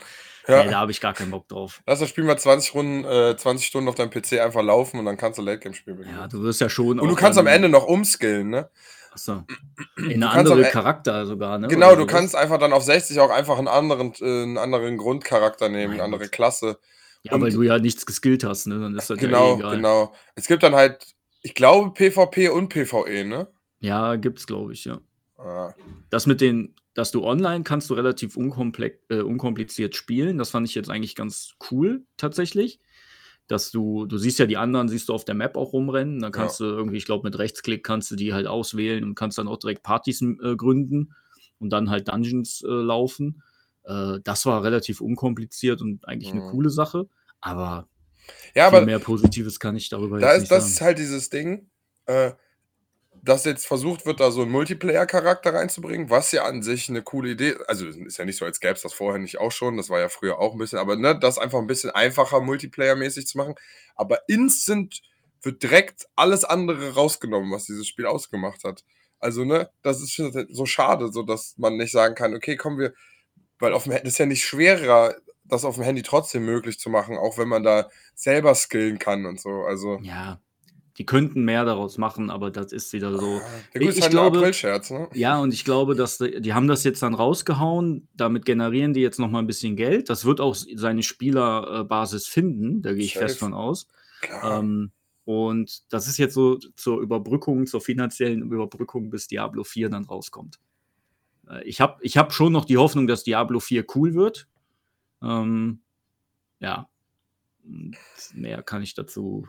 Ja. Nee, da habe ich gar keinen Bock drauf. Lass das Spiel mal 20 Runden, äh, 20 Stunden auf deinem PC einfach laufen und dann kannst du Late Game spielen. beginnen. Ja, du wirst ja schon. und du kannst am Ende noch umskillen, ne? Achso. In eine kannst am andere E- Charakter sogar, ne? Genau, Oder du sowas. kannst einfach dann auf 60 auch einfach einen anderen, äh, einen anderen Grundcharakter nehmen, eine andere. Klasse. Ja, weil und- du ja nichts geskillt hast, ne? Dann ist das ja Genau, eh egal. genau. Es gibt dann halt, ich glaube, PvP und PvE, ne? Ja, gibt's, glaube ich, ja. Ah, Das mit den, dass du online kannst du relativ äh, unkompliziert spielen. Das fand ich jetzt eigentlich ganz cool, tatsächlich. Dass du, du siehst ja die anderen, siehst du auf der Map auch rumrennen. Dann kannst du irgendwie, ich glaube, mit Rechtsklick kannst du die halt auswählen und kannst dann auch direkt Partys äh, gründen und dann halt Dungeons äh, laufen. Äh, das war relativ unkompliziert und eigentlich eine Mhm. coole Sache. Aber Ja, viel aber mehr Positives kann ich darüber da ist, nicht das sagen. ist halt dieses Ding, äh, dass jetzt versucht wird, da so einen Multiplayer-Charakter reinzubringen, was ja an sich eine coole Idee Also, ist ja nicht so, als gäbe es das vorher nicht auch schon. Das war ja früher auch ein bisschen, aber ne, das einfach ein bisschen einfacher Multiplayer-mäßig zu machen. Aber instant wird direkt alles andere rausgenommen, was dieses Spiel ausgemacht hat. Also, ne, das ist so schade, so dass man nicht sagen kann, okay, kommen wir, weil auf dem Handy ist ja nicht schwerer, das auf dem Handy trotzdem möglich zu machen, auch wenn man da selber skillen kann und so. Also, Ja, die könnten mehr daraus machen, aber das ist wieder so. Ja, gut, Ich halt glaube- April-Scherz, ne? Ja, und ich glaube, dass die, die haben das jetzt dann rausgehauen. Damit generieren die jetzt noch mal ein bisschen Geld. Das wird auch seine Spielerbasis finden. Da gehe ich Safe. fest von aus. Ähm, und das ist jetzt so zur Überbrückung, zur finanziellen Überbrückung, bis Diablo 4 dann rauskommt. Äh, ich habe ich hab schon noch die Hoffnung, dass Diablo 4 cool wird. Ähm, ja. Und mehr kann ich dazu,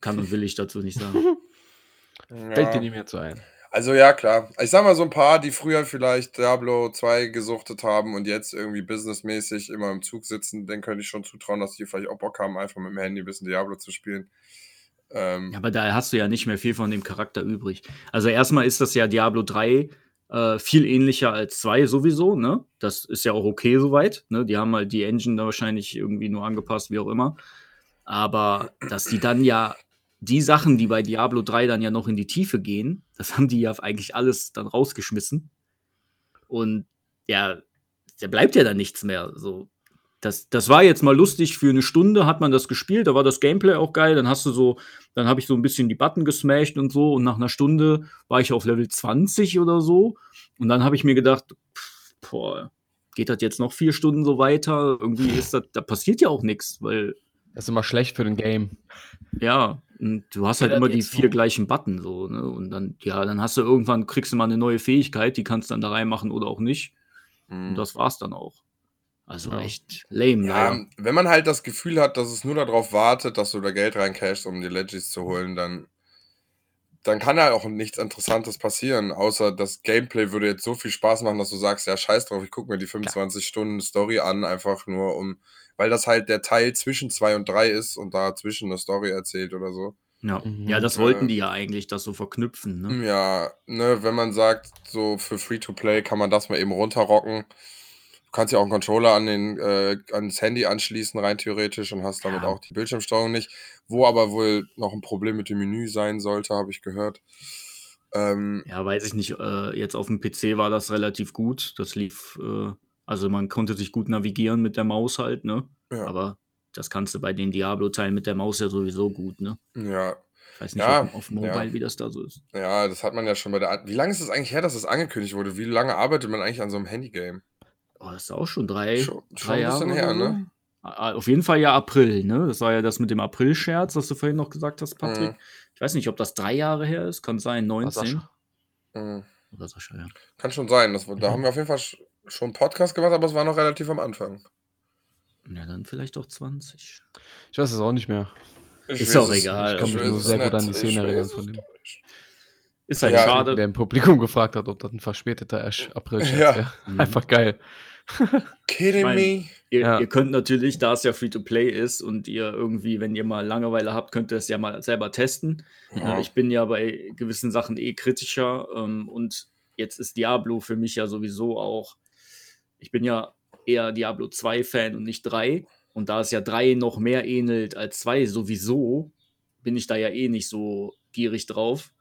kann und will ich dazu nicht sagen. Fällt dir nicht mehr zu ein. Also ja, klar. Ich sag mal so ein paar, die früher vielleicht Diablo 2 gesuchtet haben und jetzt irgendwie businessmäßig immer im Zug sitzen, denen könnte ich schon zutrauen, dass die vielleicht auch Bock haben, einfach mit dem Handy ein bisschen Diablo zu spielen. Ähm, Ja, aber da hast du ja nicht mehr viel von dem Charakter übrig. Also erstmal ist das ja Diablo 3 äh, viel ähnlicher als 2 sowieso, ne? Das ist ja auch okay soweit. Ne? Die haben halt die Engine da wahrscheinlich irgendwie nur angepasst, wie auch immer. Aber dass die dann ja die Sachen, die bei Diablo 3 dann ja noch in die Tiefe gehen, das haben die ja eigentlich alles dann rausgeschmissen. Und ja, da bleibt ja dann nichts mehr. So, das, das war jetzt mal lustig für eine Stunde, hat man das gespielt, da war das Gameplay auch geil. Dann hast du so, dann habe ich so ein bisschen die Button gesmashed und so. Und nach einer Stunde war ich auf Level 20 oder so. Und dann habe ich mir gedacht, pff, boah, geht das jetzt noch vier Stunden so weiter? Irgendwie ist das, da passiert ja auch nichts, weil Das ist immer schlecht für den Game. ja, und du hast halt Ja, immer die vier gleichen Button so, ne? Und dann, ja, dann hast du irgendwann, kriegst du mal eine neue Fähigkeit, die kannst du dann da reinmachen oder auch nicht. Und mh. das war's dann auch. Also Ja. echt lame, Ja, leider. wenn man halt das Gefühl hat, dass es nur darauf wartet, dass du da Geld reincashst, um die Legis zu holen, dann, dann kann ja auch nichts Interessantes passieren, außer das Gameplay würde jetzt so viel Spaß machen, dass du sagst, ja, scheiß drauf, ich gucke mir die 25 Stunden Story an, einfach nur um, weil das halt der Teil zwischen 2 und 3 ist und dazwischen eine Story erzählt oder so. Ja, Mhm. ja das wollten Äh, die ja eigentlich, das so verknüpfen, ne? Ja, ne, wenn man sagt, so für Free-to-Play kann man das mal eben runterrocken. Du kannst ja auch einen Controller an den, äh, ans Handy anschließen, rein theoretisch, und hast damit Ja. auch die Bildschirmsteuerung nicht. Wo aber wohl noch ein Problem mit dem Menü sein sollte, habe ich gehört. Ähm, Ja, weiß ich nicht. Äh, jetzt auf dem PC war das relativ gut. Das lief, äh, also man konnte sich gut navigieren mit der Maus halt, ne? ja, Aber das kannst du bei den Diablo-Teilen mit der Maus ja sowieso gut, ne? ja, Ich weiß nicht, Ja, auf, auf Mobile, ja. wie das da so ist. ja, das hat man ja schon bei der. Wie lange ist es eigentlich her, dass das angekündigt wurde? Wie lange arbeitet man eigentlich an so einem Handygame? Oh, das ist auch schon drei, Schon, schon drei Jahre her, ne? Auf jeden Fall ja April, ne? Das war ja das mit dem April-Scherz, was du vorhin noch gesagt hast, Patrick. Mhm. Ich weiß nicht, ob das drei Jahre her ist, kann sein, War 19. Sascha. Mhm. Oder Sascha, ja. Kann schon sein. Das, da haben wir auf jeden Fall sch- schon einen Podcast gemacht, aber es war noch relativ am Anfang. Ja, dann vielleicht auch 20. Ich weiß es auch nicht mehr. Ich Ist auch egal. Ich kann mich nur sehr gut an die Szene erinnern von dem. Ist halt Ja, schade. Der im Publikum gefragt hat, ob das ein verspäteter Ash- April-Scherz Ja. wäre. Mhm. Einfach geil. Kidding Ich mein- me? Ihr, Ja. ihr könnt natürlich, da es ja Free-to-Play ist und ihr irgendwie, wenn ihr mal Langeweile habt, könnt ihr es ja mal selber testen. Ja. Äh, Ich bin ja bei gewissen Sachen eh kritischer ähm, und jetzt ist Diablo für mich ja sowieso auch, ich bin ja eher Diablo 2-Fan und nicht 3. Und da es ja 3 noch mehr ähnelt als 2 sowieso, bin ich da ja eh nicht so gierig drauf.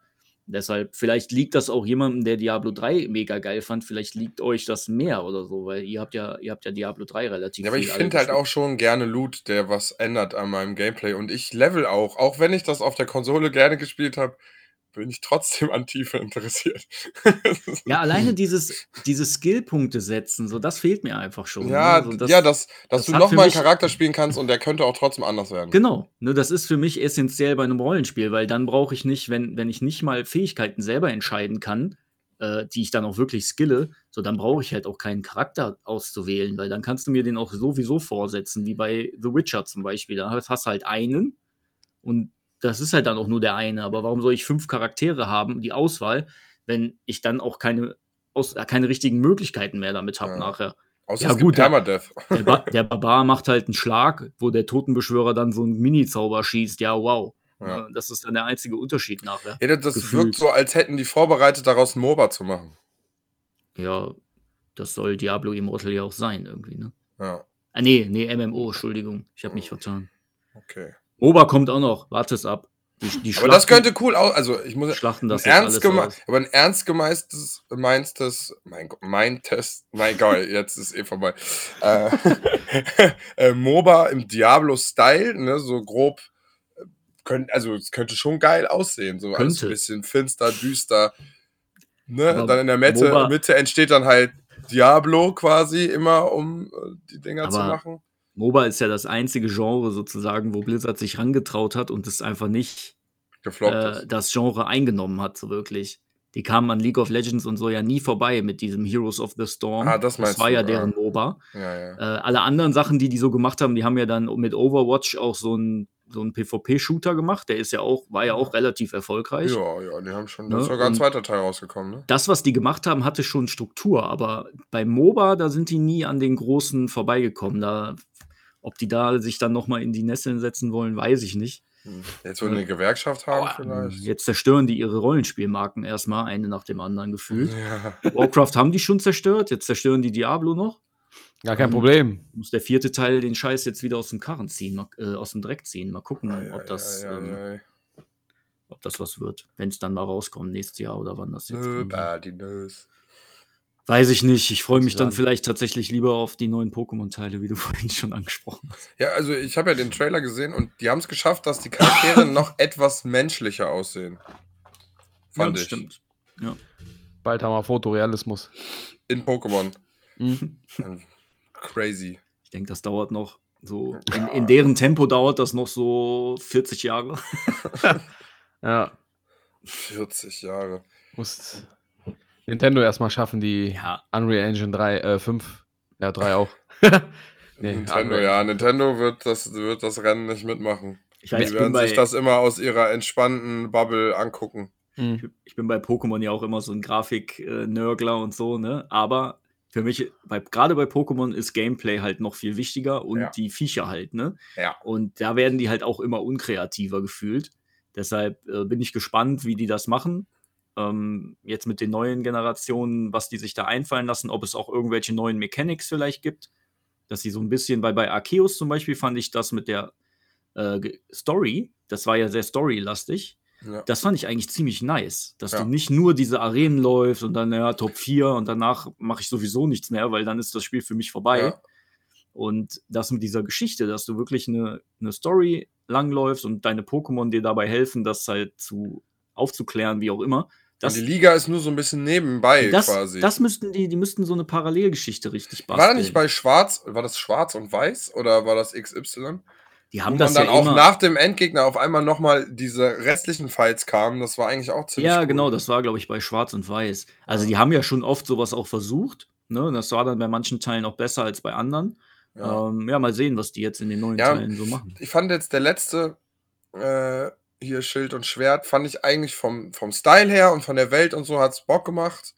Deshalb, vielleicht liegt das auch jemandem, der Diablo 3 mega geil fand, vielleicht liegt euch das mehr oder so, weil ihr habt ja, ihr habt ja Diablo 3 relativ Ja, aber ich finde halt auch schon gerne Loot, der was ändert an meinem Gameplay. Und ich level auch. Auch wenn ich das auf der Konsole gerne gespielt habe, bin ich trotzdem an Tiefe interessiert. Ja, alleine dieses, diese Skillpunkte setzen, so das fehlt mir einfach schon. ja, ne? so, das, ja, dass, dass das du nochmal einen Charakter spielen kannst und der könnte auch trotzdem anders werden. Genau, ne, das ist für mich essentiell bei einem Rollenspiel, weil dann brauche ich nicht, wenn, wenn ich nicht mal Fähigkeiten selber entscheiden kann, äh, die ich dann auch wirklich skille, so dann brauche ich halt auch keinen Charakter auszuwählen, weil dann kannst du mir den auch sowieso vorsetzen, wie bei The Witcher zum Beispiel. Da hast hast halt einen und das ist halt dann auch nur der eine. Aber warum soll ich fünf Charaktere haben, die Auswahl, wenn ich dann auch keine, aus, äh, keine richtigen Möglichkeiten mehr damit habe Ja. nachher? Außer Ja, gut. Permadeath. Der, ba der Barbar macht halt einen Schlag, wo der Totenbeschwörer dann so einen Mini-Zauber schießt. Ja, wow. Ja. Äh, Das ist dann der einzige Unterschied nachher. Ja, das Gefühlt. wirkt so, als hätten die vorbereitet, daraus ein MOBA zu machen. Ja, das soll Diablo Immortal ja auch sein, irgendwie, ne? Ja, Ah, nee, nee, MMO, Entschuldigung. Ich habe mich vertan. okay. Ober kommt auch noch, warte es ab. Die, die Aber das könnte cool aus. Also, ich muss. schlachten das ernst, alles geme aus. aber ein ernst gemeinstes, meinstes, mein mein Test, mein Gott, jetzt ist eh vorbei. Äh, äh, MOBA im Diablo-Style, ne, so grob äh, könnt, also es könnte schon geil aussehen. So alles Könnte. ein bisschen finster, düster. Ne? Dann in der Mitte, Mitte entsteht dann halt Diablo quasi immer, um äh, die Dinger zu Aber machen. MOBA ist ja das einzige Genre sozusagen, wo Blizzard sich rangetraut hat und es einfach nicht äh, das Genre eingenommen hat, so wirklich. Die kamen an League of Legends und so ja nie vorbei mit diesem Heroes of the Storm. Ah, das meinst war du, ja ah. deren MOBA. Ja, ja. Äh, alle anderen Sachen, die die so gemacht haben, die haben ja dann mit Overwatch auch so einen so einen PvP-Shooter gemacht. Der ist ja auch, war ja auch relativ erfolgreich. Ja, ja, die haben schon. Ne? Da ist sogar ein zweiter Teil rausgekommen, ne? Das, was die gemacht haben, hatte schon Struktur, aber bei MOBA, da sind die nie an den Großen vorbeigekommen. Da, ob die da sich dann noch mal in die Nesseln setzen wollen, weiß ich nicht. Hm. Jetzt wollen die eine Gewerkschaft haben, Hm, vielleicht. Jetzt zerstören die ihre Rollenspielmarken erstmal, eine nach dem anderen gefühlt. Ja. Warcraft haben die schon zerstört, jetzt zerstören die Diablo noch. Gar kein Ähm, Problem. Muss der vierte Teil den Scheiß jetzt wieder aus dem Karren ziehen, mal, äh, aus dem Dreck ziehen. Mal gucken, Ei, ob, ei, das, ähm, ob das was wird. Wenn es dann mal rauskommt, nächstes Jahr oder wann das jetzt Nö, kommt. bad, die Nös. Weiß ich nicht. Ich freue mich dann vielleicht tatsächlich lieber auf die neuen Pokémon-Teile, wie du vorhin schon angesprochen hast. Ja, also ich habe ja den Trailer gesehen und die haben es geschafft, dass die Charaktere noch etwas menschlicher aussehen. Fand das ich. stimmt. Bald haben wir Fotorealismus. In Pokémon. Mhm. Crazy. Ich denke, das dauert noch so. In, Ja. in deren Tempo dauert das noch so 40 Jahre. Ja, 40 Jahre. muss Nintendo erstmal schaffen, die Ja, Unreal Engine 3, äh, 5, ja, 3 auch. Nee, Nintendo, Unreal. ja, Nintendo wird das, wird das Rennen nicht mitmachen. ich weiß, Die ich bin, werden bei, sich das immer aus ihrer entspannten Bubble angucken. Mhm. ich bin bei Pokémon ja auch immer so ein Grafik-Nörgler und so, ne? Aber für mich, bei, gerade bei Pokémon ist Gameplay halt noch viel wichtiger und Ja. die Viecher halt, ne? Ja. Und da werden die halt auch immer unkreativer gefühlt. Deshalb äh, bin ich gespannt, wie die das machen. Ähm, jetzt mit den neuen Generationen, was die sich da einfallen lassen, ob es auch irgendwelche neuen Mechanics vielleicht gibt. Dass sie so ein bisschen, weil bei Arceus zum Beispiel fand ich das mit der äh, Story, das war ja sehr storylastig. Ja. Das fand ich eigentlich ziemlich nice, dass Ja. du nicht nur diese Arenen läufst und dann, ja, Top 4 und danach mache ich sowieso nichts mehr, weil dann ist das Spiel für mich vorbei. Ja. Und das mit dieser Geschichte, dass du wirklich eine, eine Story langläufst und deine Pokémon dir dabei helfen, das halt zu aufzuklären, wie auch immer. Das, und die Liga ist nur so ein bisschen nebenbei das, quasi. das müssten die, die müssten so eine Parallelgeschichte richtig basteln. war da nicht bei Schwarz, war das Schwarz und Weiß oder war das XY? die haben man das dann ja auch immer, nach dem Endgegner auf einmal nochmal diese restlichen Fights kamen. Das war eigentlich auch ziemlich Ja, cool. genau, das war, glaube ich, bei Schwarz und Weiß. Also die haben ja schon oft sowas auch versucht. Ne? Das war dann bei manchen Teilen auch besser als bei anderen. Ja. Ja, ähm, ja mal sehen, was die jetzt in den neuen Ja, Teilen so machen. Ich fand jetzt der letzte äh, hier Schild und Schwert, fand ich eigentlich vom, vom Style her und von der Welt und so hat es Bock gemacht.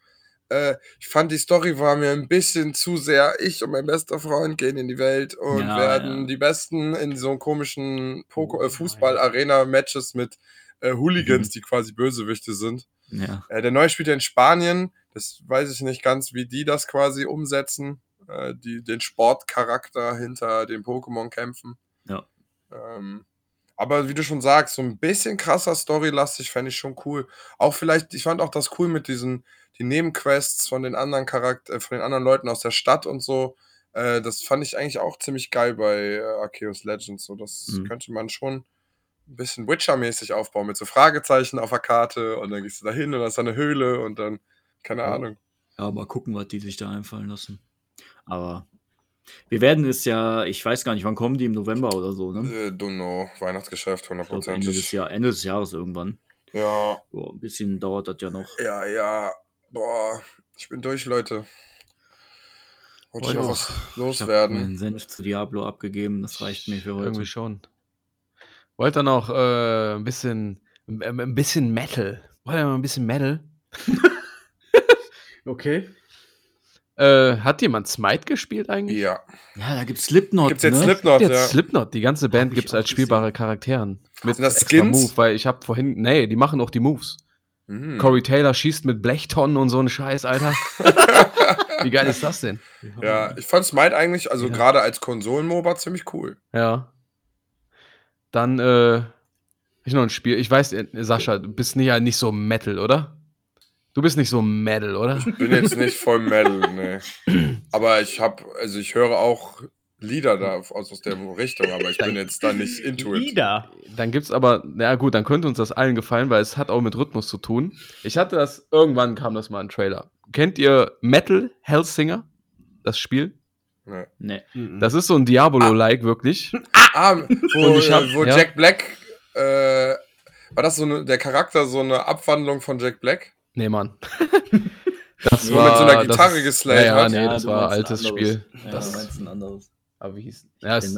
Äh, ich fand die Story war mir ein bisschen zu sehr, ich und mein bester Freund gehen in die Welt und Ja, werden ja. die Besten in so komischen Poko- Oh, äh, Fußball-Arena-Matches mit äh, Hooligans, Mhm. die quasi Bösewichte sind. Ja. Äh, der neue spielt ja in Spanien. Das weiß ich nicht ganz, wie die das quasi umsetzen. Äh, die, den Sportcharakter hinter den Pokémon-Kämpfen. Ja. Ähm, aber wie du schon sagst, so ein bisschen krasser Storylastig fände ich schon cool. Auch vielleicht, ich fand auch das cool mit diesen die Nebenquests von den anderen Charakter, äh, von den anderen Leuten aus der Stadt und so. Äh, das fand ich eigentlich auch ziemlich geil bei äh, Arceus Legends. So, das Mhm. könnte man schon ein bisschen Witcher-mäßig aufbauen, mit so Fragezeichen auf der Karte und dann gehst du da hin und da ist da eine Höhle und dann, keine Ja. Ahnung. ja, mal gucken, was die sich da einfallen lassen. Aber wir werden es ja, ich weiß gar nicht, wann kommen die im November oder so, ne? Äh, Dunno, Weihnachtsgeschäft, Ich glaub, Ende, des hundertprozentig. Jahr, Ende des Jahres irgendwann. Ja, Boah, ein bisschen dauert das ja noch. ja, ja. Boah, ich bin durch, Leute. Wollte ich noch was Ich habe loswerden? Senf zu Diablo abgegeben, das reicht mir für heute. Irgendwie schon. Wollt ihr noch äh, ein bisschen, äh, ein bisschen Metal? Wollt ihr noch ein bisschen Metal? Okay. Äh, hat jemand Smite gespielt eigentlich? Ja. Ja, da gibt's Slipknot. Gibt's jetzt ne? Slipknot, Jetzt ja. Slipknot, die ganze Band gibt es als spielbare Charakteren. Mit Sind das extra Skins? Move, weil ich habe vorhin, nee, die machen auch die Moves. Mhm. Corey Taylor schießt mit Blechtonnen und so einen Scheiß, Alter. Wie geil ist das denn? Ja, ich fand Smite eigentlich, also Ja. gerade als Konsolen-MOBA, ziemlich cool. Ja. Dann, äh, ich noch ein Spiel. Ich weiß, äh, Sascha, du bist nicht, ja nicht so Metal, oder? Du bist nicht so Metal, oder? Bin jetzt nicht voll Metal, ne. Aber ich hab, also ich höre auch Lieder da aus, aus der Richtung, aber ich bin jetzt da nicht into it. Lieder. Dann gibt's aber, na gut, dann könnte uns das allen gefallen, weil es hat auch mit Rhythmus zu tun. Ich hatte das, irgendwann kam das mal ein Trailer. Kennt ihr Metal Hellsinger? Das Spiel? Nee. Nee. Mhm. Das ist so ein Diabolo-like, wirklich. Ah, wo, Und ich hab- wo ja. Jack Black, äh, war das so eine, der Charakter so eine Abwandlung von Jack Black? Nee, Mann. Das Nur mit so einer das- Gitarre geslayt ja, ja? Nee, das du war ein meinst altes ein. Spiel. Ja, Das- du meinst ein anderes. Aber wie hieß ja, es,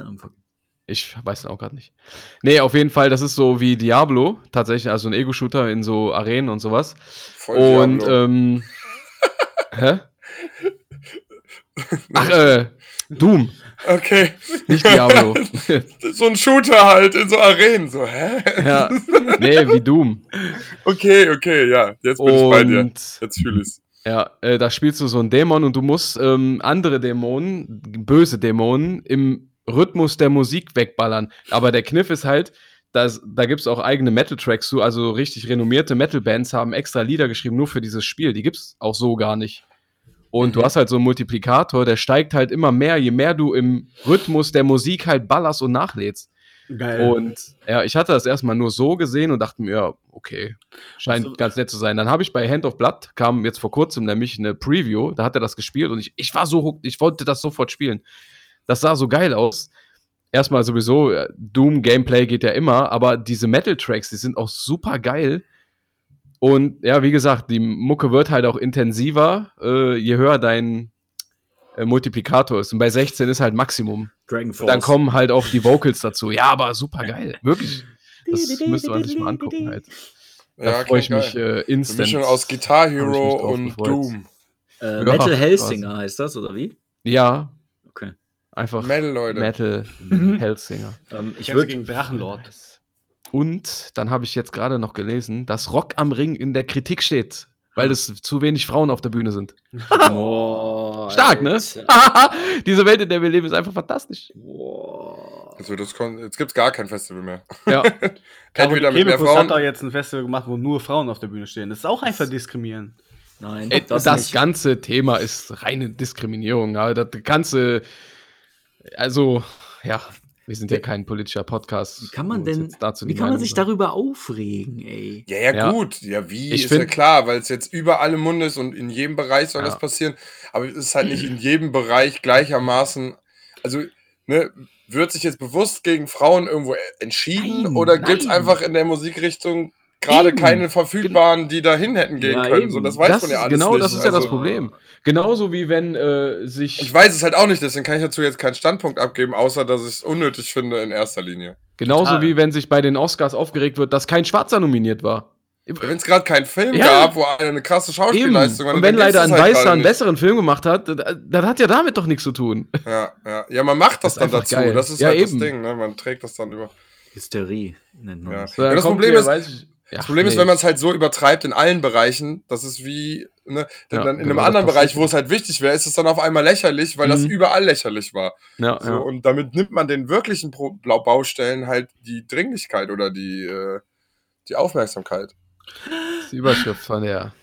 Ich weiß auch gerade nicht. Nee, auf jeden Fall, das ist so wie Diablo, tatsächlich, also ein Ego-Shooter in so Arenen und sowas. Voll und, Diablo. ähm. hä? Ach, äh, Doom, okay. nicht Diablo. So ein Shooter halt in so Arenen. So, hä? ja, nee, wie Doom. Okay, okay, ja. Jetzt bin ich bei dir. Und Jetzt fühle ich's. ja, äh, da spielst du so einen Dämon und du musst ähm, andere Dämonen, böse Dämonen, im Rhythmus der Musik wegballern. Aber der Kniff ist halt, dass, da gibt es auch eigene Metal-Tracks zu, also richtig renommierte Metal-Bands haben extra Lieder geschrieben, nur für dieses Spiel. Die gibt es auch so gar nicht. Und du hast halt so einen Multiplikator, der steigt halt immer mehr, je mehr du im Rhythmus der Musik halt ballerst und nachlädst. Geil. Und ja, ich hatte das erstmal nur so gesehen und dachte mir, ja, okay, scheint Also- ganz nett zu sein. Dann habe ich bei Hand of Blood, kam jetzt vor kurzem nämlich eine Preview, da hat er das gespielt und ich, ich war so ich wollte das sofort spielen. Das sah so geil aus. Erstmal sowieso, äh, Doom-Gameplay geht ja immer, aber diese Metal-Tracks, die sind auch super geil. Und ja, wie gesagt, die Mucke wird halt auch intensiver, äh, je höher dein äh, Multiplikator ist. Und bei 16 ist halt Maximum. Dragon Force. Dann kommen halt auch die Vocals dazu. Ja, aber super geil. Wirklich. Das müsste man sich mal angucken halt. Da Ja, freue ich mich geil. äh, Eine instant. Mischung aus Guitar mich Hero und gefreut. Doom. Äh, Ja, Metal. Hellsinger heißt das, oder wie? Ja, Okay. einfach Metal, Leute. Metal Hellsinger. Ähm, ich ich würde gegen Drachenlord. Und dann habe ich jetzt gerade noch gelesen, dass Rock am Ring in der Kritik steht, weil es zu wenig Frauen auf der Bühne sind. Boah, Stark, ne? Diese Welt, in der wir leben, ist einfach fantastisch. Boah. Also das kon jetzt gibt's gar kein Festival mehr. Ja, Entweder mit mehr Kebekus hat Frauen. doch jetzt ein Festival gemacht, wo nur Frauen auf der Bühne stehen. Das ist auch einfach diskriminieren. Nein, Ey, das, das, nicht. ganze Thema ist reine Diskriminierung. Das ganze, also, ja, wir sind ja kein politischer Podcast. Wie kann man denn, dazu wie kann man sich sagen. darüber aufregen, ey? Ja, ja, Ja. gut. Ja, wie Ich ist ja find- klar, weil es jetzt überall im Mund ist und in jedem Bereich soll Ja. das passieren. Aber es ist halt nicht in jedem Bereich gleichermaßen. Also, ne, wird sich jetzt bewusst gegen Frauen irgendwo e- entschieden Nein, oder gibt es einfach in der Musikrichtung gerade keine verfügbaren, die dahin hätten gehen Ja, können? So, das weiß das man ja alles genau nicht. das ist ja das Also, Problem. Genauso wie wenn äh, sich. Ich weiß es halt auch nicht, deswegen kann ich dazu jetzt keinen Standpunkt abgeben, außer dass ich es unnötig finde in erster Linie. genauso Total. wie wenn sich bei den Oscars aufgeregt wird, dass kein Schwarzer nominiert war. Wenn es gerade keinen Film Ja. gab, wo einer eine krasse. Schauspielleistung hat, Und dann wenn leider ein halt Weißer einen besseren Film gemacht hat, das, das hat ja damit doch nichts zu tun. Ja, ja. ja, man macht das, Das dann einfach dazu. geil. Das ist Ja, halt eben. das Ding, ne? Man trägt das dann über. Hysterie nennt man Ja. das. Dann das Problem hier, ist- weiß ich- ja, Das Problem ist, nee. wenn man es halt so übertreibt in allen Bereichen, das ist wie, ne, denn Ja, dann in genau, einem das anderen Bereich, wo es halt wichtig wäre, ist es dann auf einmal lächerlich, weil das Mhm. überall lächerlich war. Ja, So, ja. Und damit nimmt man den wirklichen Baustellen halt die Dringlichkeit oder die, äh, die Aufmerksamkeit Das ist die Überschrift von der,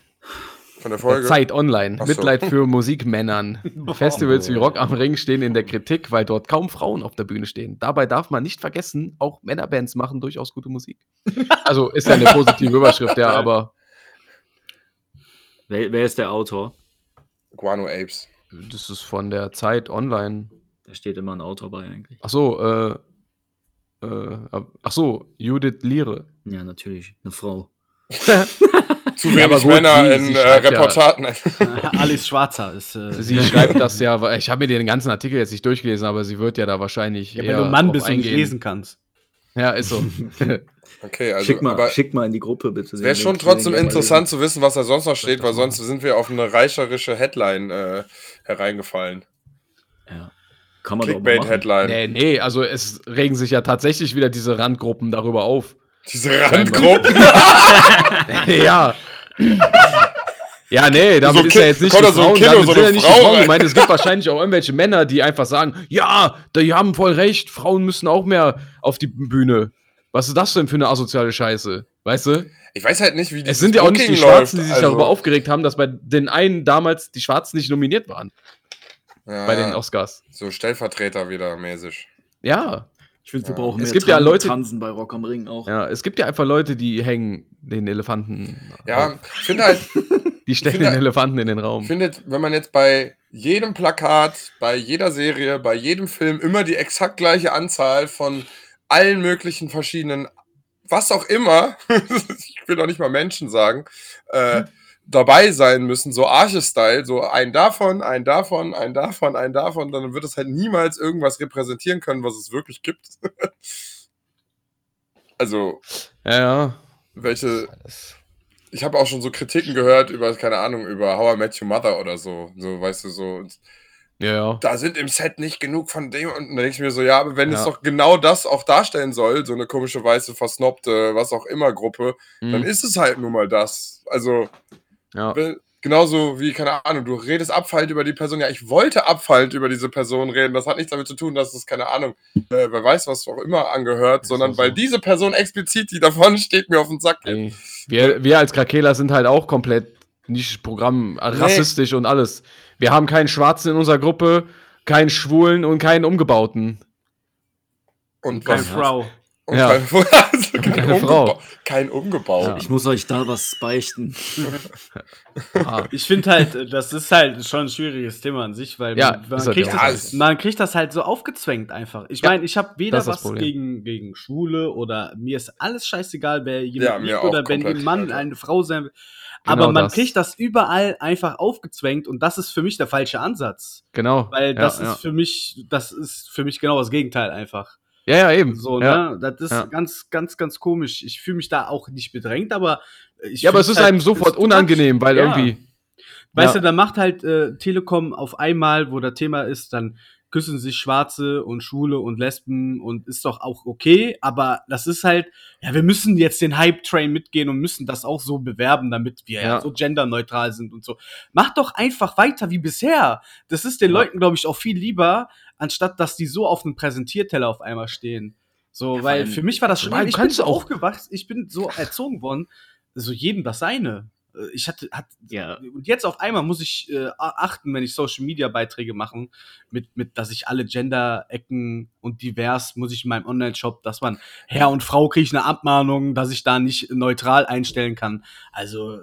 von der Folge. Zeit Online. Ach so. Mitleid für Musikmännern. Festivals wie Rock am Ring stehen in der Kritik, weil dort kaum Frauen auf der Bühne stehen. Dabei darf man nicht vergessen, auch Männerbands machen durchaus gute Musik. Also ist ja eine positive Überschrift, ja, aber Wer, wer ist der Autor? Guano Apes. das ist von der Zeit Online. Da steht immer ein Autor bei eigentlich. Ach so, äh, äh, ach so, Judith Liere. Ja, natürlich. Eine Frau. Zu wenig gut, Männer sie- in sie äh, schreibt ja- Reportaten. Alice Schwarzer ist. Äh, Sie schreibt das ja, weil- ich habe mir den ganzen Artikel jetzt nicht durchgelesen, aber sie wird ja da wahrscheinlich. ja, wenn du ein Mann bist und nicht lesen kannst. Ja, ist so. Okay, also schick, mal, aber schick mal in die Gruppe, bitte. wäre schon trotzdem interessant zu wissen, was da sonst noch steht, weil sonst sind wir auf eine reicherische Headline äh, hereingefallen. Ja. Kann man. Clickbait-Headline. nee, nee, also es regen sich ja tatsächlich wieder diese Randgruppen darüber auf. Diese Randgruppen. ja. Ja, nee, damit So ist ja jetzt nicht die so Frauen, Kind damit so sind ja nicht Frau die Frauen gemeint. Es gibt wahrscheinlich auch irgendwelche Männer, die einfach sagen, ja, die haben voll recht, Frauen müssen auch mehr auf die Bühne. Was ist das denn für eine asoziale Scheiße? Weißt du? Ich weiß halt nicht, wie Es dieses sind ja auch nicht die Schwarzen, die läuft. sich Also, darüber aufgeregt haben, dass bei den einen damals die Schwarzen nicht nominiert waren. Ja, bei den Oscars. So Stellvertreter wieder mäßig. Ja, Ich finde, wir Ja. brauchen Es mehr gibt ja Tran- Leute- Tanzen bei Rock am Ring auch. ja, es gibt ja einfach Leute, die hängen den Elefanten. Ja, ich finde halt, Die stellen finde- den Elefanten in den ich Raum. finde, wenn man jetzt bei jedem Plakat, bei jeder Serie, bei jedem Film immer die exakt gleiche Anzahl von allen möglichen verschiedenen, was auch immer, ich will doch nicht mal Menschen sagen, äh, dabei sein müssen, so Arche-Style, so ein davon, ein davon, ein davon, ein davon, dann wird es halt niemals irgendwas repräsentieren können, was es wirklich gibt. also, Ja, ja. welche, ich habe auch schon so Kritiken gehört über, keine Ahnung, über How I Met Your Mother oder so, so, weißt du, so, Ja, ja. da sind im Set nicht genug von dem und dann denke ich mir so, ja, aber wenn es Ja. doch genau das auch darstellen soll, so eine komische, weiße, versnobte, was auch immer Gruppe, dann Mhm. ist es halt nun mal das. Also, ja. genauso wie, keine Ahnung, du redest abfallend über die Person, ja, ich wollte abfallend über diese Person reden, das hat nichts damit zu tun, dass es, keine Ahnung, äh, wer weiß, was auch immer angehört, sondern auch weil so. diese Person explizit, die davon steht, mir auf den Sack geht. Wir, wir als Krakela sind halt auch komplett nicht Programm, äh, Nee. rassistisch und alles. Wir haben keinen Schwarzen in unserer Gruppe, keinen Schwulen und keinen Umgebauten. Und Keine was, Frau. Und Ja. kein, also kein, Keine umgeba Frau. kein umgebaut. Ja. Ich muss euch da was beichten. Ah, Ich finde halt, das ist halt schon ein schwieriges Thema an sich, weil Ja, man, halt kriegt ja. das, Ja, man kriegt das halt so aufgezwängt einfach. Ich Ja, meine, ich habe weder was Problem. gegen, gegen Schwule oder mir ist alles scheißegal, wer Ja, jemand auch oder wenn ein Mann Alter. eine Frau sein will. Genau Aber man das. kriegt das überall einfach aufgezwängt und das ist für mich der falsche Ansatz. genau. Weil ja, das ja. ist für mich, das ist für mich genau das Gegenteil einfach. Ja, ja, eben. So, ja. ne? Das ist Ja. ganz, ganz, ganz komisch. Ich fühle mich da auch nicht bedrängt, aber ich ja, aber es ist halt- einem sofort unangenehm, weil Ja. irgendwie. Weißt du, da macht halt äh, Telekom auf einmal, wo das Thema ist, dann küssen sich Schwarze und Schwule und Lesben und ist doch auch okay, aber das ist halt, ja, wir müssen jetzt den Hype-Train mitgehen und müssen das auch so bewerben, damit wir ja. Ja. so genderneutral sind und so. Macht doch einfach weiter wie bisher. Das ist den Ja. Leuten, glaube ich, auch viel lieber, anstatt dass die so auf einem Präsentierteller auf einmal stehen. So, Ja, weil allem- für mich war das schon, ich bin so aufgewachsen, ich bin so erzogen worden, so jedem das seine. Äh, Ich hatte, hat, Ja. und jetzt auf einmal muss ich äh, achten, wenn ich Social Media Beiträge mache, mit, mit, dass ich alle Gender-Ecken und divers muss ich in meinem Online-Shop, dass man Herr und Frau kriege ich eine Abmahnung, dass ich da nicht neutral einstellen kann. Also,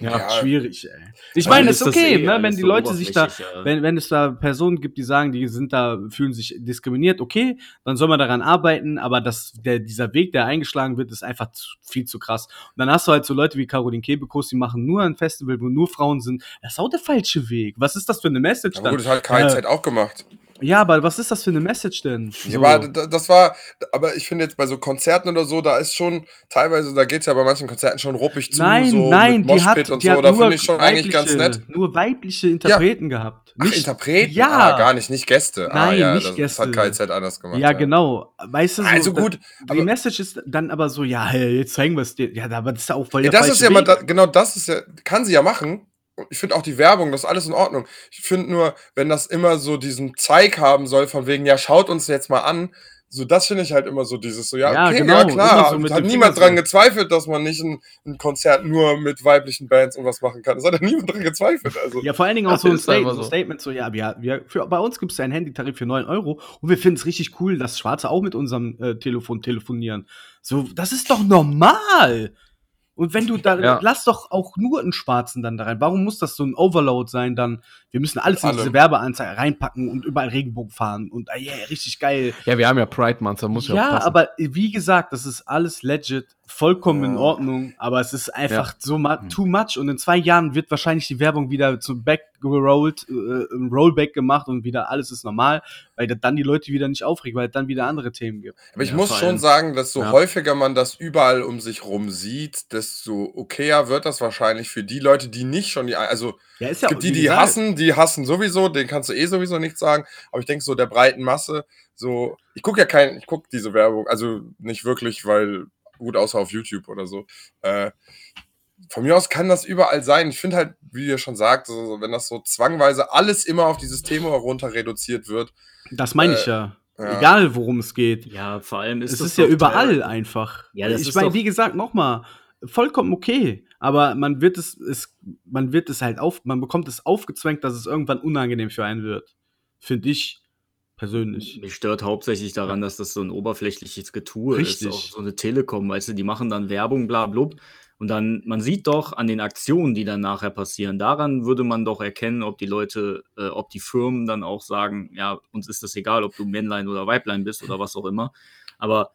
Ja. Ja. schwierig, ey. Ich meine, es ist das okay, eh ne, wenn die so Leute sich da, ja. wenn, wenn es da Personen gibt, die sagen, die sind da, fühlen sich diskriminiert, okay, dann soll man daran arbeiten, aber das, der, dieser Weg, der eingeschlagen wird, ist einfach zu, viel zu krass. Und dann hast du halt so Leute wie Caroline Kebekus, die machen nur ein Festival, wo nur Frauen sind. Das ist auch der falsche Weg. Was ist das für eine Message Aber dann? gut, das hat KZ auch gemacht. Ja, aber was ist das für eine Message denn? Ja, So. aber das war, aber ich finde jetzt bei so Konzerten oder so, da ist schon teilweise, da geht es ja bei manchen Konzerten schon ruppig zu, nein, so nein, mit die hat, und die so, hat da nur ich schon eigentlich ganz weibliche- nett. Nur weibliche Interpreten gehabt. Ach, Interpreten? Ja. Ah, gar nicht, nicht Gäste. ah, Nein, ja, nicht das, Gäste. das hat KZ anders gemacht. Ja, genau. Weißt du, so, Also gut, Die aber- Message ist dann aber so, ja, hey, jetzt zeigen wir es dir. Ja, aber das ist ja auch voll Ja, das ist ja mal, da, genau das ist ja, kann sie ja machen. Ich finde auch die Werbung, das ist alles in Ordnung. Ich finde nur, wenn das immer so diesen Zeig haben soll, von wegen, ja, schaut uns jetzt mal an, so das finde ich halt immer so dieses, so, ja, Ja, okay, genau, ja klar, so mit hat niemand dran gezweifelt, dass man nicht ein, ein Konzert nur mit weiblichen Bands und was machen kann. Das hat ja niemand dran gezweifelt. Also, Ja, vor allen Dingen auch so ein, Statement, so. Statement, so, ja, wir, wir, für, bei uns gibt es einen Handytarif für 9 Euro und wir finden es richtig cool, dass Schwarze auch mit unserem äh, Telefon telefonieren. So, das ist doch normal. Und wenn du da, Ja. lass doch auch nur einen Schwarzen dann da rein. Warum muss das so ein Overload sein dann? Wir müssen alles in Alle. diese Werbeanzeige reinpacken und überall Regenbogen fahren und, ah, yeah, richtig geil. Ja, wir haben ja Pride Month, da muss ja, Ja, aber wie gesagt, das ist alles legit, vollkommen in Ja. Ordnung, aber es ist einfach Ja. so mu too much und in zwei Jahren wird wahrscheinlich die Werbung wieder zu back gerollt, äh, Rollback gemacht und wieder alles ist normal, weil das dann die Leute wieder nicht aufregt, weil es dann wieder andere Themen gibt. aber ich Ja, muss schon sagen, dass so Ja. häufiger man das überall um sich rum sieht, desto okayer wird das wahrscheinlich für die Leute, die nicht schon die, also Ja, ist Es gibt die, die hassen, die hassen sowieso, denen kannst du eh sowieso nichts sagen. Aber ich denke so der breiten Masse, so, ich gucke ja kein, ich gucke diese Werbung, also nicht wirklich, weil, gut, außer auf YouTube oder so. Äh, von mir aus kann das überall sein. Ich finde halt, wie ihr schon sagt, so, wenn das so zwangweise alles immer auf dieses Thema runter reduziert wird. Das meine ich Äh, ja. ja. Egal, worum es geht. Ja, vor allem ist es das ist ja überall einfach. Ja, das ich ist meine, wie gesagt, nochmal, vollkommen okay. Aber man wird es, es, man wird es halt auf, man bekommt es aufgezwängt, dass es irgendwann unangenehm für einen wird. Finde ich persönlich. Mich stört hauptsächlich daran, dass das so ein oberflächliches Getue Richtig. ist. Auch so eine Telekom, weißt du, die machen dann Werbung, bla blub. Und dann, man sieht doch an den Aktionen, die dann nachher passieren, daran würde man doch erkennen, ob die Leute, äh, ob die Firmen dann auch sagen, ja, uns ist das egal, ob du Männlein oder Weiblein bist oder was auch immer. Aber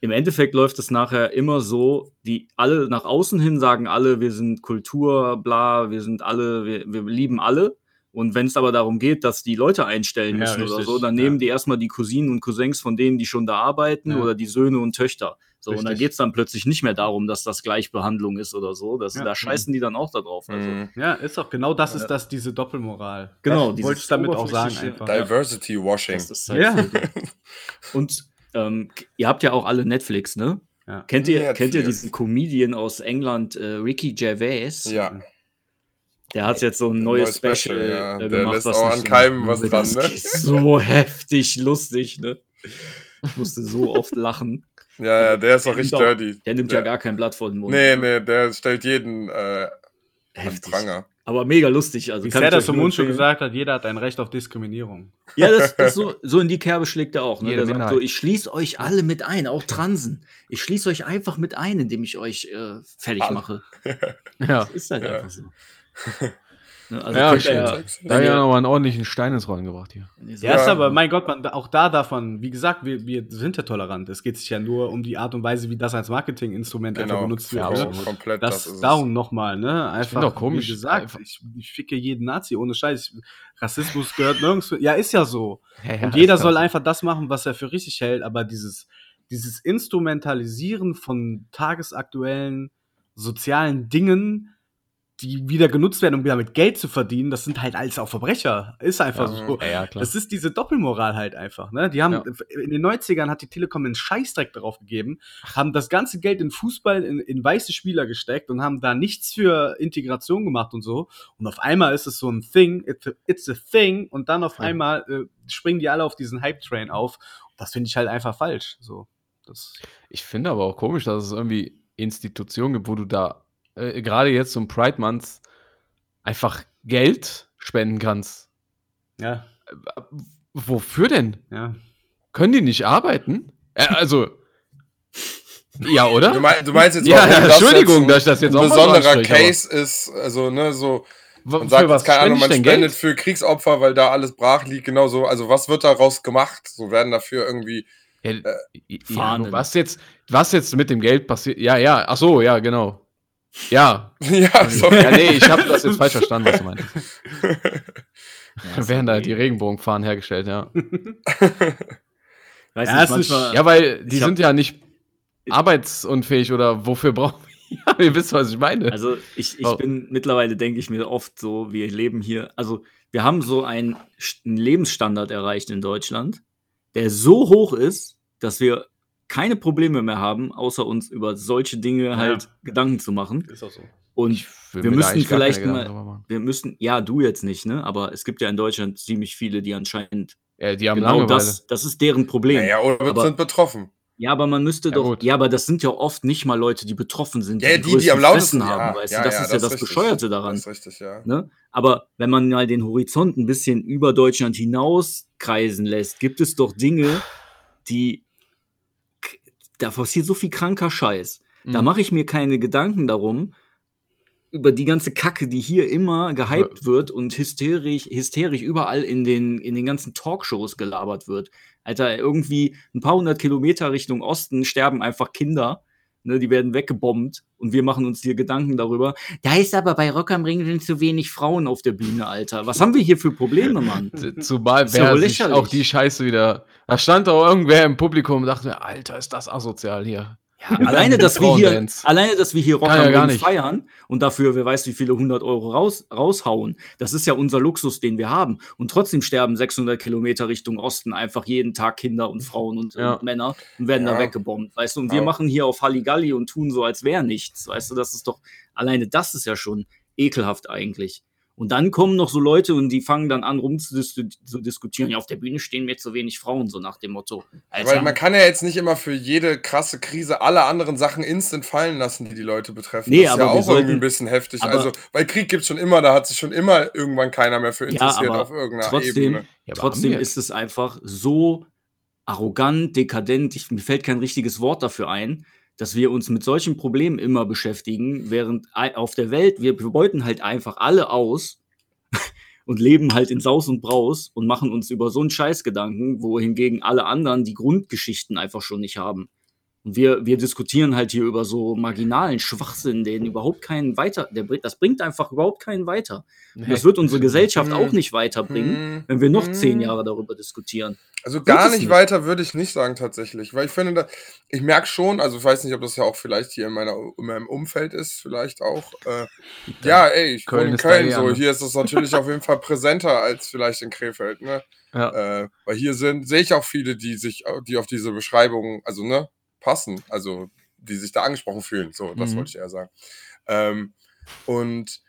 im Endeffekt läuft es nachher immer so, die alle nach außen hin sagen alle, wir sind Kultur, bla, wir sind alle, wir, wir lieben alle. Und wenn es aber darum geht, dass die Leute einstellen Ja, müssen oder richtig, so, dann ja. nehmen die erstmal die Cousinen und Cousins von denen, die schon da arbeiten Ja. oder die Söhne und Töchter. So, und da Richtig. geht es dann plötzlich nicht mehr darum, dass das Gleichbehandlung ist oder so. Das, Ja. Da scheißen die dann auch da drauf. Also. Mhm. Ja, ist auch genau das Ja. ist das, diese Doppelmoral. Genau, das dieses wollte ich damit auch sagen einfach. Diversity Washing. Das ist halt Ja. so. Und ähm, ihr habt ja auch alle Netflix, ne? Ja. Kennt ihr, Netflix. kennt ihr diesen Comedian aus England, äh, Ricky Gervais? Ja. Der hat jetzt so ein neues, Special, ja. äh, Der gemacht, lässt was auch an so- keinem was dran, das ne? ist so heftig lustig, ne? Ich musste so oft lachen. Ja, ja, der ist auch Der richtig nimmt auch- dirty. Der nimmt ja gar kein Blatt vor den Mund. Nee, nee, der stellt jeden äh, Heftig. Pranger. Aber mega lustig. Also Wie Serdar nur Somun schon gesagt hat, jeder hat ein Recht auf Diskriminierung. Ja, das, das so, so in die Kerbe schlägt er auch. Ne? Der sagt so, ich schließe euch alle mit ein, auch Transen. Ich schließe euch einfach mit ein, indem ich euch äh, fertig mache. Ja. Das ist halt Ja. einfach so. Ne, also Ja, stimmt. ja, Da ja nochmal einen ordentlichen Stein ins Rollen gebracht hier. Ja, ist aber, mein Gott, man, auch da davon, wie gesagt, wir, wir sind ja tolerant. Es geht sich ja nur um die Art und Weise, wie das als Marketinginstrument einfach Genau. benutzt wird. Ja, ne? Komplett, Das, das, ist darum nochmal, ne? Einfach, auch komisch, wie gesagt, einfach- ich, ich ficke jeden Nazi, ohne Scheiß. Rassismus gehört nirgends. Ja, ist ja so. Ja, ja, Und jeder soll einfach das machen, was er für richtig hält, aber dieses, dieses Instrumentalisieren von tagesaktuellen sozialen Dingen, die wieder genutzt werden, um damit Geld zu verdienen, das sind halt alles auch Verbrecher. Ist einfach Ja. so. Ja. Das ist diese Doppelmoral halt einfach. Ne? Die haben Ja. in den 90ern hat die Telekom einen Scheißdreck darauf gegeben, haben das ganze Geld in Fußball, in, in weiße Spieler gesteckt und haben da nichts für Integration gemacht und so. Und auf einmal ist es so ein Thing, it's a, it's a thing, und dann auf einmal äh, springen die alle auf diesen Hype-Train auf. Das finde ich halt einfach falsch. So. Das, Ich finde aber auch komisch, dass es irgendwie Institutionen gibt, wo du da äh, gerade jetzt zum Pride Month einfach Geld spenden kannst. ja, Wofür denn? ja. Können die nicht arbeiten? Äh, also. Ja, oder? Du, mein, du meinst jetzt, Ja, warum ja, das Entschuldigung, jetzt dass ich das jetzt ein auch besonderer anspreche, aber- Case ist, also ne, so man sagt was jetzt keine Ahnung, man spendet Geld? für Kriegsopfer, weil da alles brach liegt, genauso. Also was wird daraus gemacht? So werden dafür irgendwie Ja, Äh, ja, Fahnen. was jetzt, was jetzt mit dem Geld passiert? Ja, ja, ach so, ja, genau. Ja, ja, so. ja nee, ich habe das jetzt falsch verstanden, was du meinst. Ja, werden da die Regenbogenfahnen hergestellt, ja. Weiß Ja, nicht, manchmal, Ja, weil die sind ja nicht arbeitsunfähig oder wofür brauchen wir? Ja, ihr wisst, was ich meine. Also ich, ich Wow. bin mittlerweile, denke ich mir oft so, wir leben hier, also wir haben so einen Lebensstandard erreicht in Deutschland, der so hoch ist, dass wir keine Probleme mehr haben, außer uns über solche Dinge halt Gedanken zu machen. Ist auch so. Und wir keine vielleicht mal- wir müssen, ja, du jetzt nicht, ne? Aber es gibt ja in Deutschland ziemlich viele, die anscheinend Ja, die haben genau Langeweile. das, das ist deren Problem. Naja, oder Aber- sind betroffen. Ja, aber man müsste Ja, doch. gut. Ja, aber das sind ja oft nicht mal Leute, die betroffen sind. Ja, die, die am lautesten haben, weißt du? Das ist ja das richtig. Bescheuerte daran. Das ist richtig, ja. Ne? Aber wenn man mal den Horizont ein bisschen über Deutschland hinaus kreisen lässt, gibt es doch Dinge, die. Da passiert so viel kranker Scheiß. Da Mhm. mache ich mir keine Gedanken darum, über die ganze Kacke, die hier immer gehypt wird und hysterisch, hysterisch überall in den, in den ganzen Talkshows gelabert wird. Alter, irgendwie ein paar hundert Kilometer Richtung Osten sterben einfach Kinder. Ne, die werden weggebombt und wir machen uns hier Gedanken darüber. Da ist aber bei Rock am Ring sind zu wenig Frauen auf der Bühne, Alter. Was haben wir hier für Probleme, Mann? Z- Zumal Ist ja auch die Scheiße wieder. Da stand auch irgendwer im Publikum und dachte mir, Alter, ist das asozial hier. Alleine, dass wir hier, alleine, dass wir hier Rock ja nicht. feiern und dafür, wer weiß, wie viele hundert Euro raus, raushauen, das ist ja unser Luxus, den wir haben. Und trotzdem sterben 600 Kilometer Richtung Osten einfach jeden Tag Kinder und Frauen und, Ja. und Männer und werden da Ja. weggebombt, weißt du? Und wir Ja. machen hier auf Halligalli und tun so, als wäre nichts, weißt du? Das ist doch, alleine das ist ja schon ekelhaft eigentlich. Und dann kommen noch so Leute und die fangen dann an, rum zu, dis zu diskutieren. Ja, auf der Bühne stehen mir zu wenig Frauen, so nach dem Motto. Alter. Weil man kann ja jetzt nicht immer für jede krasse Krise alle anderen Sachen instant fallen lassen, die die Leute betreffen. Nee, das ist aber ja auch sollten, irgendwie ein bisschen heftig. Also, weil Krieg gibt es schon immer, da hat sich schon immer irgendwann keiner mehr für interessiert ja, auf irgendeiner trotzdem, Ebene. Ja, trotzdem ist es einfach so arrogant, dekadent, ich, mir fällt kein richtiges Wort dafür ein, dass wir uns mit solchen Problemen immer beschäftigen, während auf der Welt, wir, beuten halt einfach alle aus und leben halt in Saus und Braus und machen uns über so einen Scheiß Gedanken, wohingegen alle anderen die Grundgeschichten einfach schon nicht haben. Und wir, wir diskutieren halt hier über so marginalen Schwachsinn, den überhaupt keinen weiter, der, das bringt einfach überhaupt keinen weiter. Und das wird unsere Gesellschaft auch nicht weiterbringen, wenn wir noch zehn Jahre darüber diskutieren. Also gar nicht, nicht, weiter würde ich nicht sagen tatsächlich, weil ich finde, da, ich merke schon, also ich weiß nicht, ob das ja auch vielleicht hier in, meiner, in meinem Umfeld ist, vielleicht auch. Äh, ja, ey, ich Köln wohne in Köln, so hier ist es natürlich auf jeden Fall präsenter als vielleicht in Krefeld, ne? Ja. Äh, weil hier sind, sehe ich auch viele, die sich, die auf diese Beschreibung, also ne, passen, also die sich da angesprochen fühlen. So, das mhm. wollte ich eher sagen. Ähm, und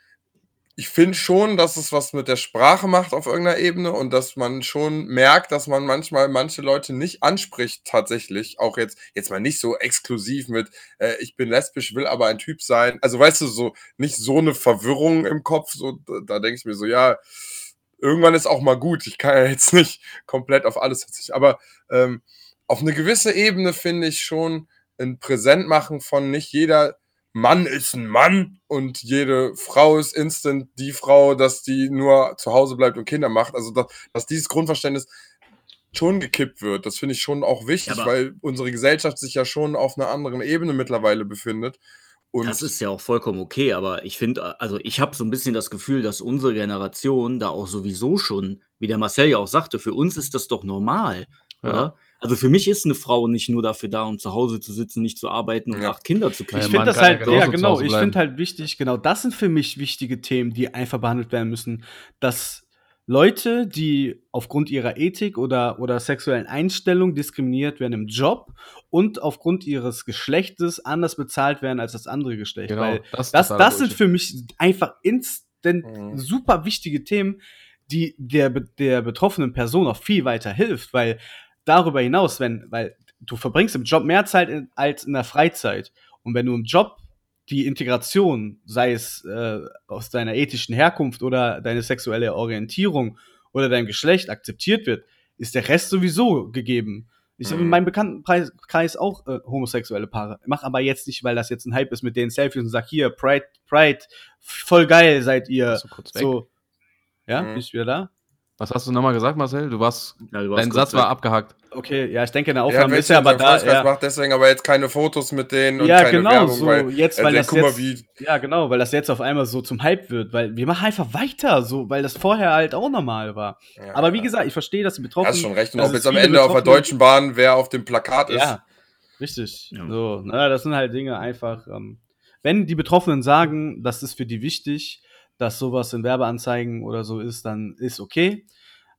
ich finde schon, dass es was mit der Sprache macht auf irgendeiner Ebene und dass man schon merkt, dass man manchmal manche Leute nicht anspricht tatsächlich. Auch jetzt, jetzt mal nicht so exklusiv mit, äh, ich bin lesbisch, will aber ein Typ sein. Also weißt du, so nicht so eine Verwirrung im Kopf. So, da, denke ich mir so, ja, irgendwann ist auch mal gut. Ich kann ja jetzt nicht komplett auf alles verzichten. Aber ähm, auf eine gewisse Ebene finde ich schon ein Präsentmachen von nicht jeder Mann ist ein Mann und jede Frau ist instant die Frau, dass die nur zu Hause bleibt und Kinder macht. Also, dass, dass dieses Grundverständnis schon gekippt wird, das finde ich schon auch wichtig, ja, weil unsere Gesellschaft sich ja schon auf einer anderen Ebene mittlerweile befindet. Und das ist ja auch vollkommen okay, aber ich finde, also ich habe so ein bisschen das Gefühl, dass unsere Generation da auch sowieso schon, wie der Marcel ja auch sagte, für uns ist das doch normal, ja. oder? Also für mich ist eine Frau nicht nur dafür da, um zu Hause zu sitzen, nicht zu arbeiten und ja. acht Kinder zu kriegen. Ich finde das halt, ja genau, ich finde halt wichtig, genau, das sind für mich wichtige Themen, die einfach behandelt werden müssen, dass Leute, die aufgrund ihrer Ethik oder, oder sexuellen Einstellung diskriminiert werden im Job und aufgrund ihres Geschlechtes anders bezahlt werden als das andere Geschlecht. Genau, Weil das, das, das sind für mich einfach instant mhm. super wichtige Themen, die der, der betroffenen Person auch viel weiter hilft, weil darüber hinaus, wenn, weil du verbringst im Job mehr Zeit in, als in der Freizeit. Und wenn du im Job die Integration, sei es äh, aus deiner ethischen Herkunft oder deine sexuelle Orientierung oder dein Geschlecht akzeptiert wird, ist der Rest sowieso gegeben. Ich habe in mhm. meinem Bekanntenkreis auch äh, homosexuelle Paare. Mach aber jetzt nicht, weil das jetzt ein Hype ist mit den Selfies und sag hier, Pride, Pride, voll geil seid ihr. So, ja, mhm. bist du wieder da? Was hast du nochmal gesagt, Marcel? Du warst, ja, du warst dein Satz weg. war abgehakt. Okay, ja, ich denke, eine Aufnahme ja, ist ja aber da. Ja. macht deswegen aber jetzt keine Fotos mit denen und ja, keine genau, Werbung, so weil, jetzt, weil das jetzt, wie ja, genau, weil das jetzt auf einmal so zum Hype wird, weil wir machen einfach weiter, so, weil das vorher halt auch normal war. Ja, aber wie gesagt, ich verstehe, dass sie betroffen sind. Hast schon recht. Und ob jetzt am Ende auf der deutschen Bahn wer auf dem Plakat ist. Ja, richtig. So, na, das sind halt Dinge einfach. Ähm, wenn die Betroffenen sagen, das ist für die wichtig, dass sowas in Werbeanzeigen oder so ist, dann ist okay.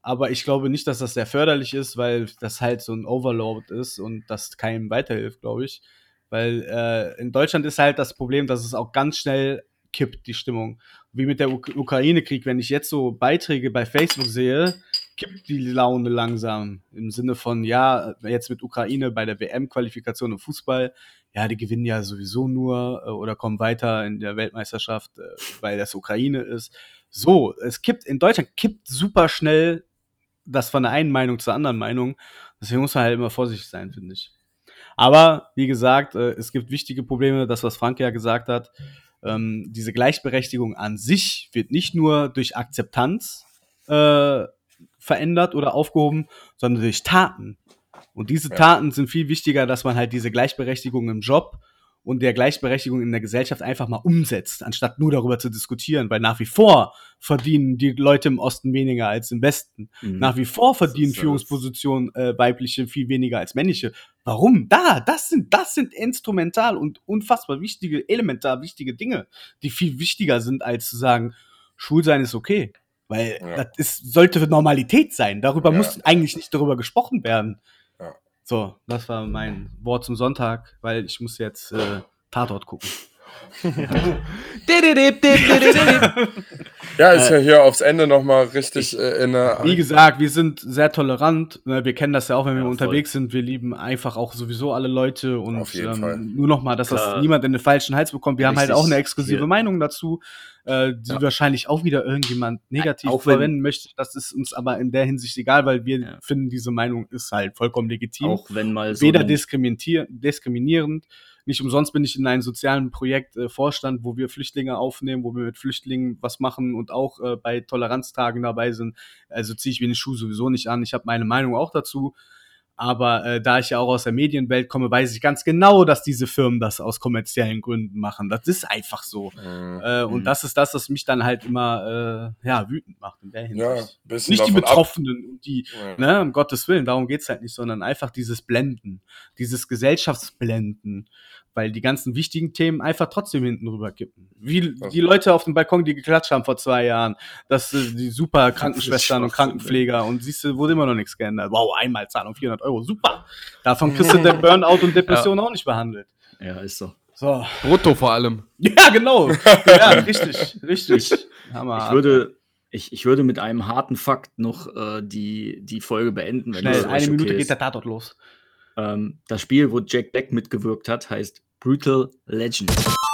Aber ich glaube nicht, dass das sehr förderlich ist, weil das halt so ein Overload ist und das keinem weiterhilft, glaube ich. Weil äh, in Deutschland ist halt das Problem, dass es auch ganz schnell kippt, die Stimmung. Wie mit der Uk Ukraine-Krieg, wenn ich jetzt so Beiträge bei Facebook sehe, kippt die Laune langsam. Im Sinne von, ja, jetzt mit Ukraine bei der WM-Qualifikation im Fußball, ja, die gewinnen ja sowieso nur äh, oder kommen weiter in der Weltmeisterschaft, äh, weil das Ukraine ist. So, es kippt, in Deutschland kippt super schnell das von der einen Meinung zur anderen Meinung. Deswegen muss man halt immer vorsichtig sein, finde ich. Aber wie gesagt, äh, es gibt wichtige Probleme, das, was Frank ja gesagt hat. Ähm, diese Gleichberechtigung an sich wird nicht nur durch Akzeptanz äh, verändert oder aufgehoben, sondern durch Taten. Und diese Taten sind viel wichtiger, dass man halt diese Gleichberechtigung im Job und der Gleichberechtigung in der Gesellschaft einfach mal umsetzt, anstatt nur darüber zu diskutieren, weil nach wie vor verdienen die Leute im Osten weniger als im Westen. Mhm. Nach wie vor verdienen Führungspositionen äh, weibliche viel weniger als männliche. Warum? Da, das sind, das sind instrumental und unfassbar wichtige, elementar wichtige Dinge, die viel wichtiger sind, als zu sagen, Schulsein ist okay. Weil ja. das ist, sollte Normalität sein. Darüber ja. muss eigentlich nicht darüber gesprochen werden. So, das war mein Wort zum Sonntag, weil ich muss jetzt äh, Tatort gucken. Ja, ist ja hier aufs Ende nochmal richtig äh, in der. Wie gesagt, wir sind sehr tolerant. ne, Wir kennen das ja auch, wenn wir Ja, unterwegs sind. Wir lieben einfach auch sowieso alle Leute und Auf jeden Fall. ähm, nur noch mal, dass Klar. das niemand in den falschen Hals bekommt. Wir haben halt Richtig auch eine exklusive viel. Meinung dazu, äh, die Ja. wahrscheinlich auch wieder irgendjemand negativ Auch wenn- verwenden möchte. Das ist uns aber in der Hinsicht egal, weil wir Ja. finden, diese Meinung ist halt vollkommen legitim. Auch wenn mal so Weder diskriminierend. Nicht umsonst bin ich in einem sozialen Projekt äh, Vorstand, wo wir Flüchtlinge aufnehmen, wo wir mit Flüchtlingen was machen und auch äh, bei Toleranztagen dabei sind. Also ziehe ich mir den Schuh sowieso nicht an. Ich habe meine Meinung auch dazu. Aber äh, da ich ja auch aus der Medienwelt komme, weiß ich ganz genau, dass diese Firmen das aus kommerziellen Gründen machen. Das ist einfach so. Mhm. Äh, und Mhm. das ist das, was mich dann halt immer äh, ja, wütend macht in der Hinsicht. Ja, Nicht die Betroffenen und die, Ja. ne, um Gottes Willen, darum geht's halt nicht, sondern einfach dieses Blenden, dieses Gesellschaftsblenden, weil die ganzen wichtigen Themen einfach trotzdem hinten rüber kippen. Wie die Leute auf dem Balkon, die geklatscht haben vor zwei Jahren, dass äh, die super Krankenschwestern und Krankenpfleger und siehst du, wurde immer noch nichts geändert. Wow, Einmalzahlung 400 Euro, super. Davon kriegst du der Burnout und Depression auch nicht behandelt. Ja, ist so. So. Brutto vor allem. Ja, genau. Ja, richtig, richtig. Hammer. Ich würde, ich, ich würde mit einem harten Fakt noch äh, die, die Folge beenden. Wenn Schnell, das eine euch Minute okay geht ist. der Tatort los. Ähm, das Spiel, wo Jack Beck mitgewirkt hat, heißt Brutal Legend.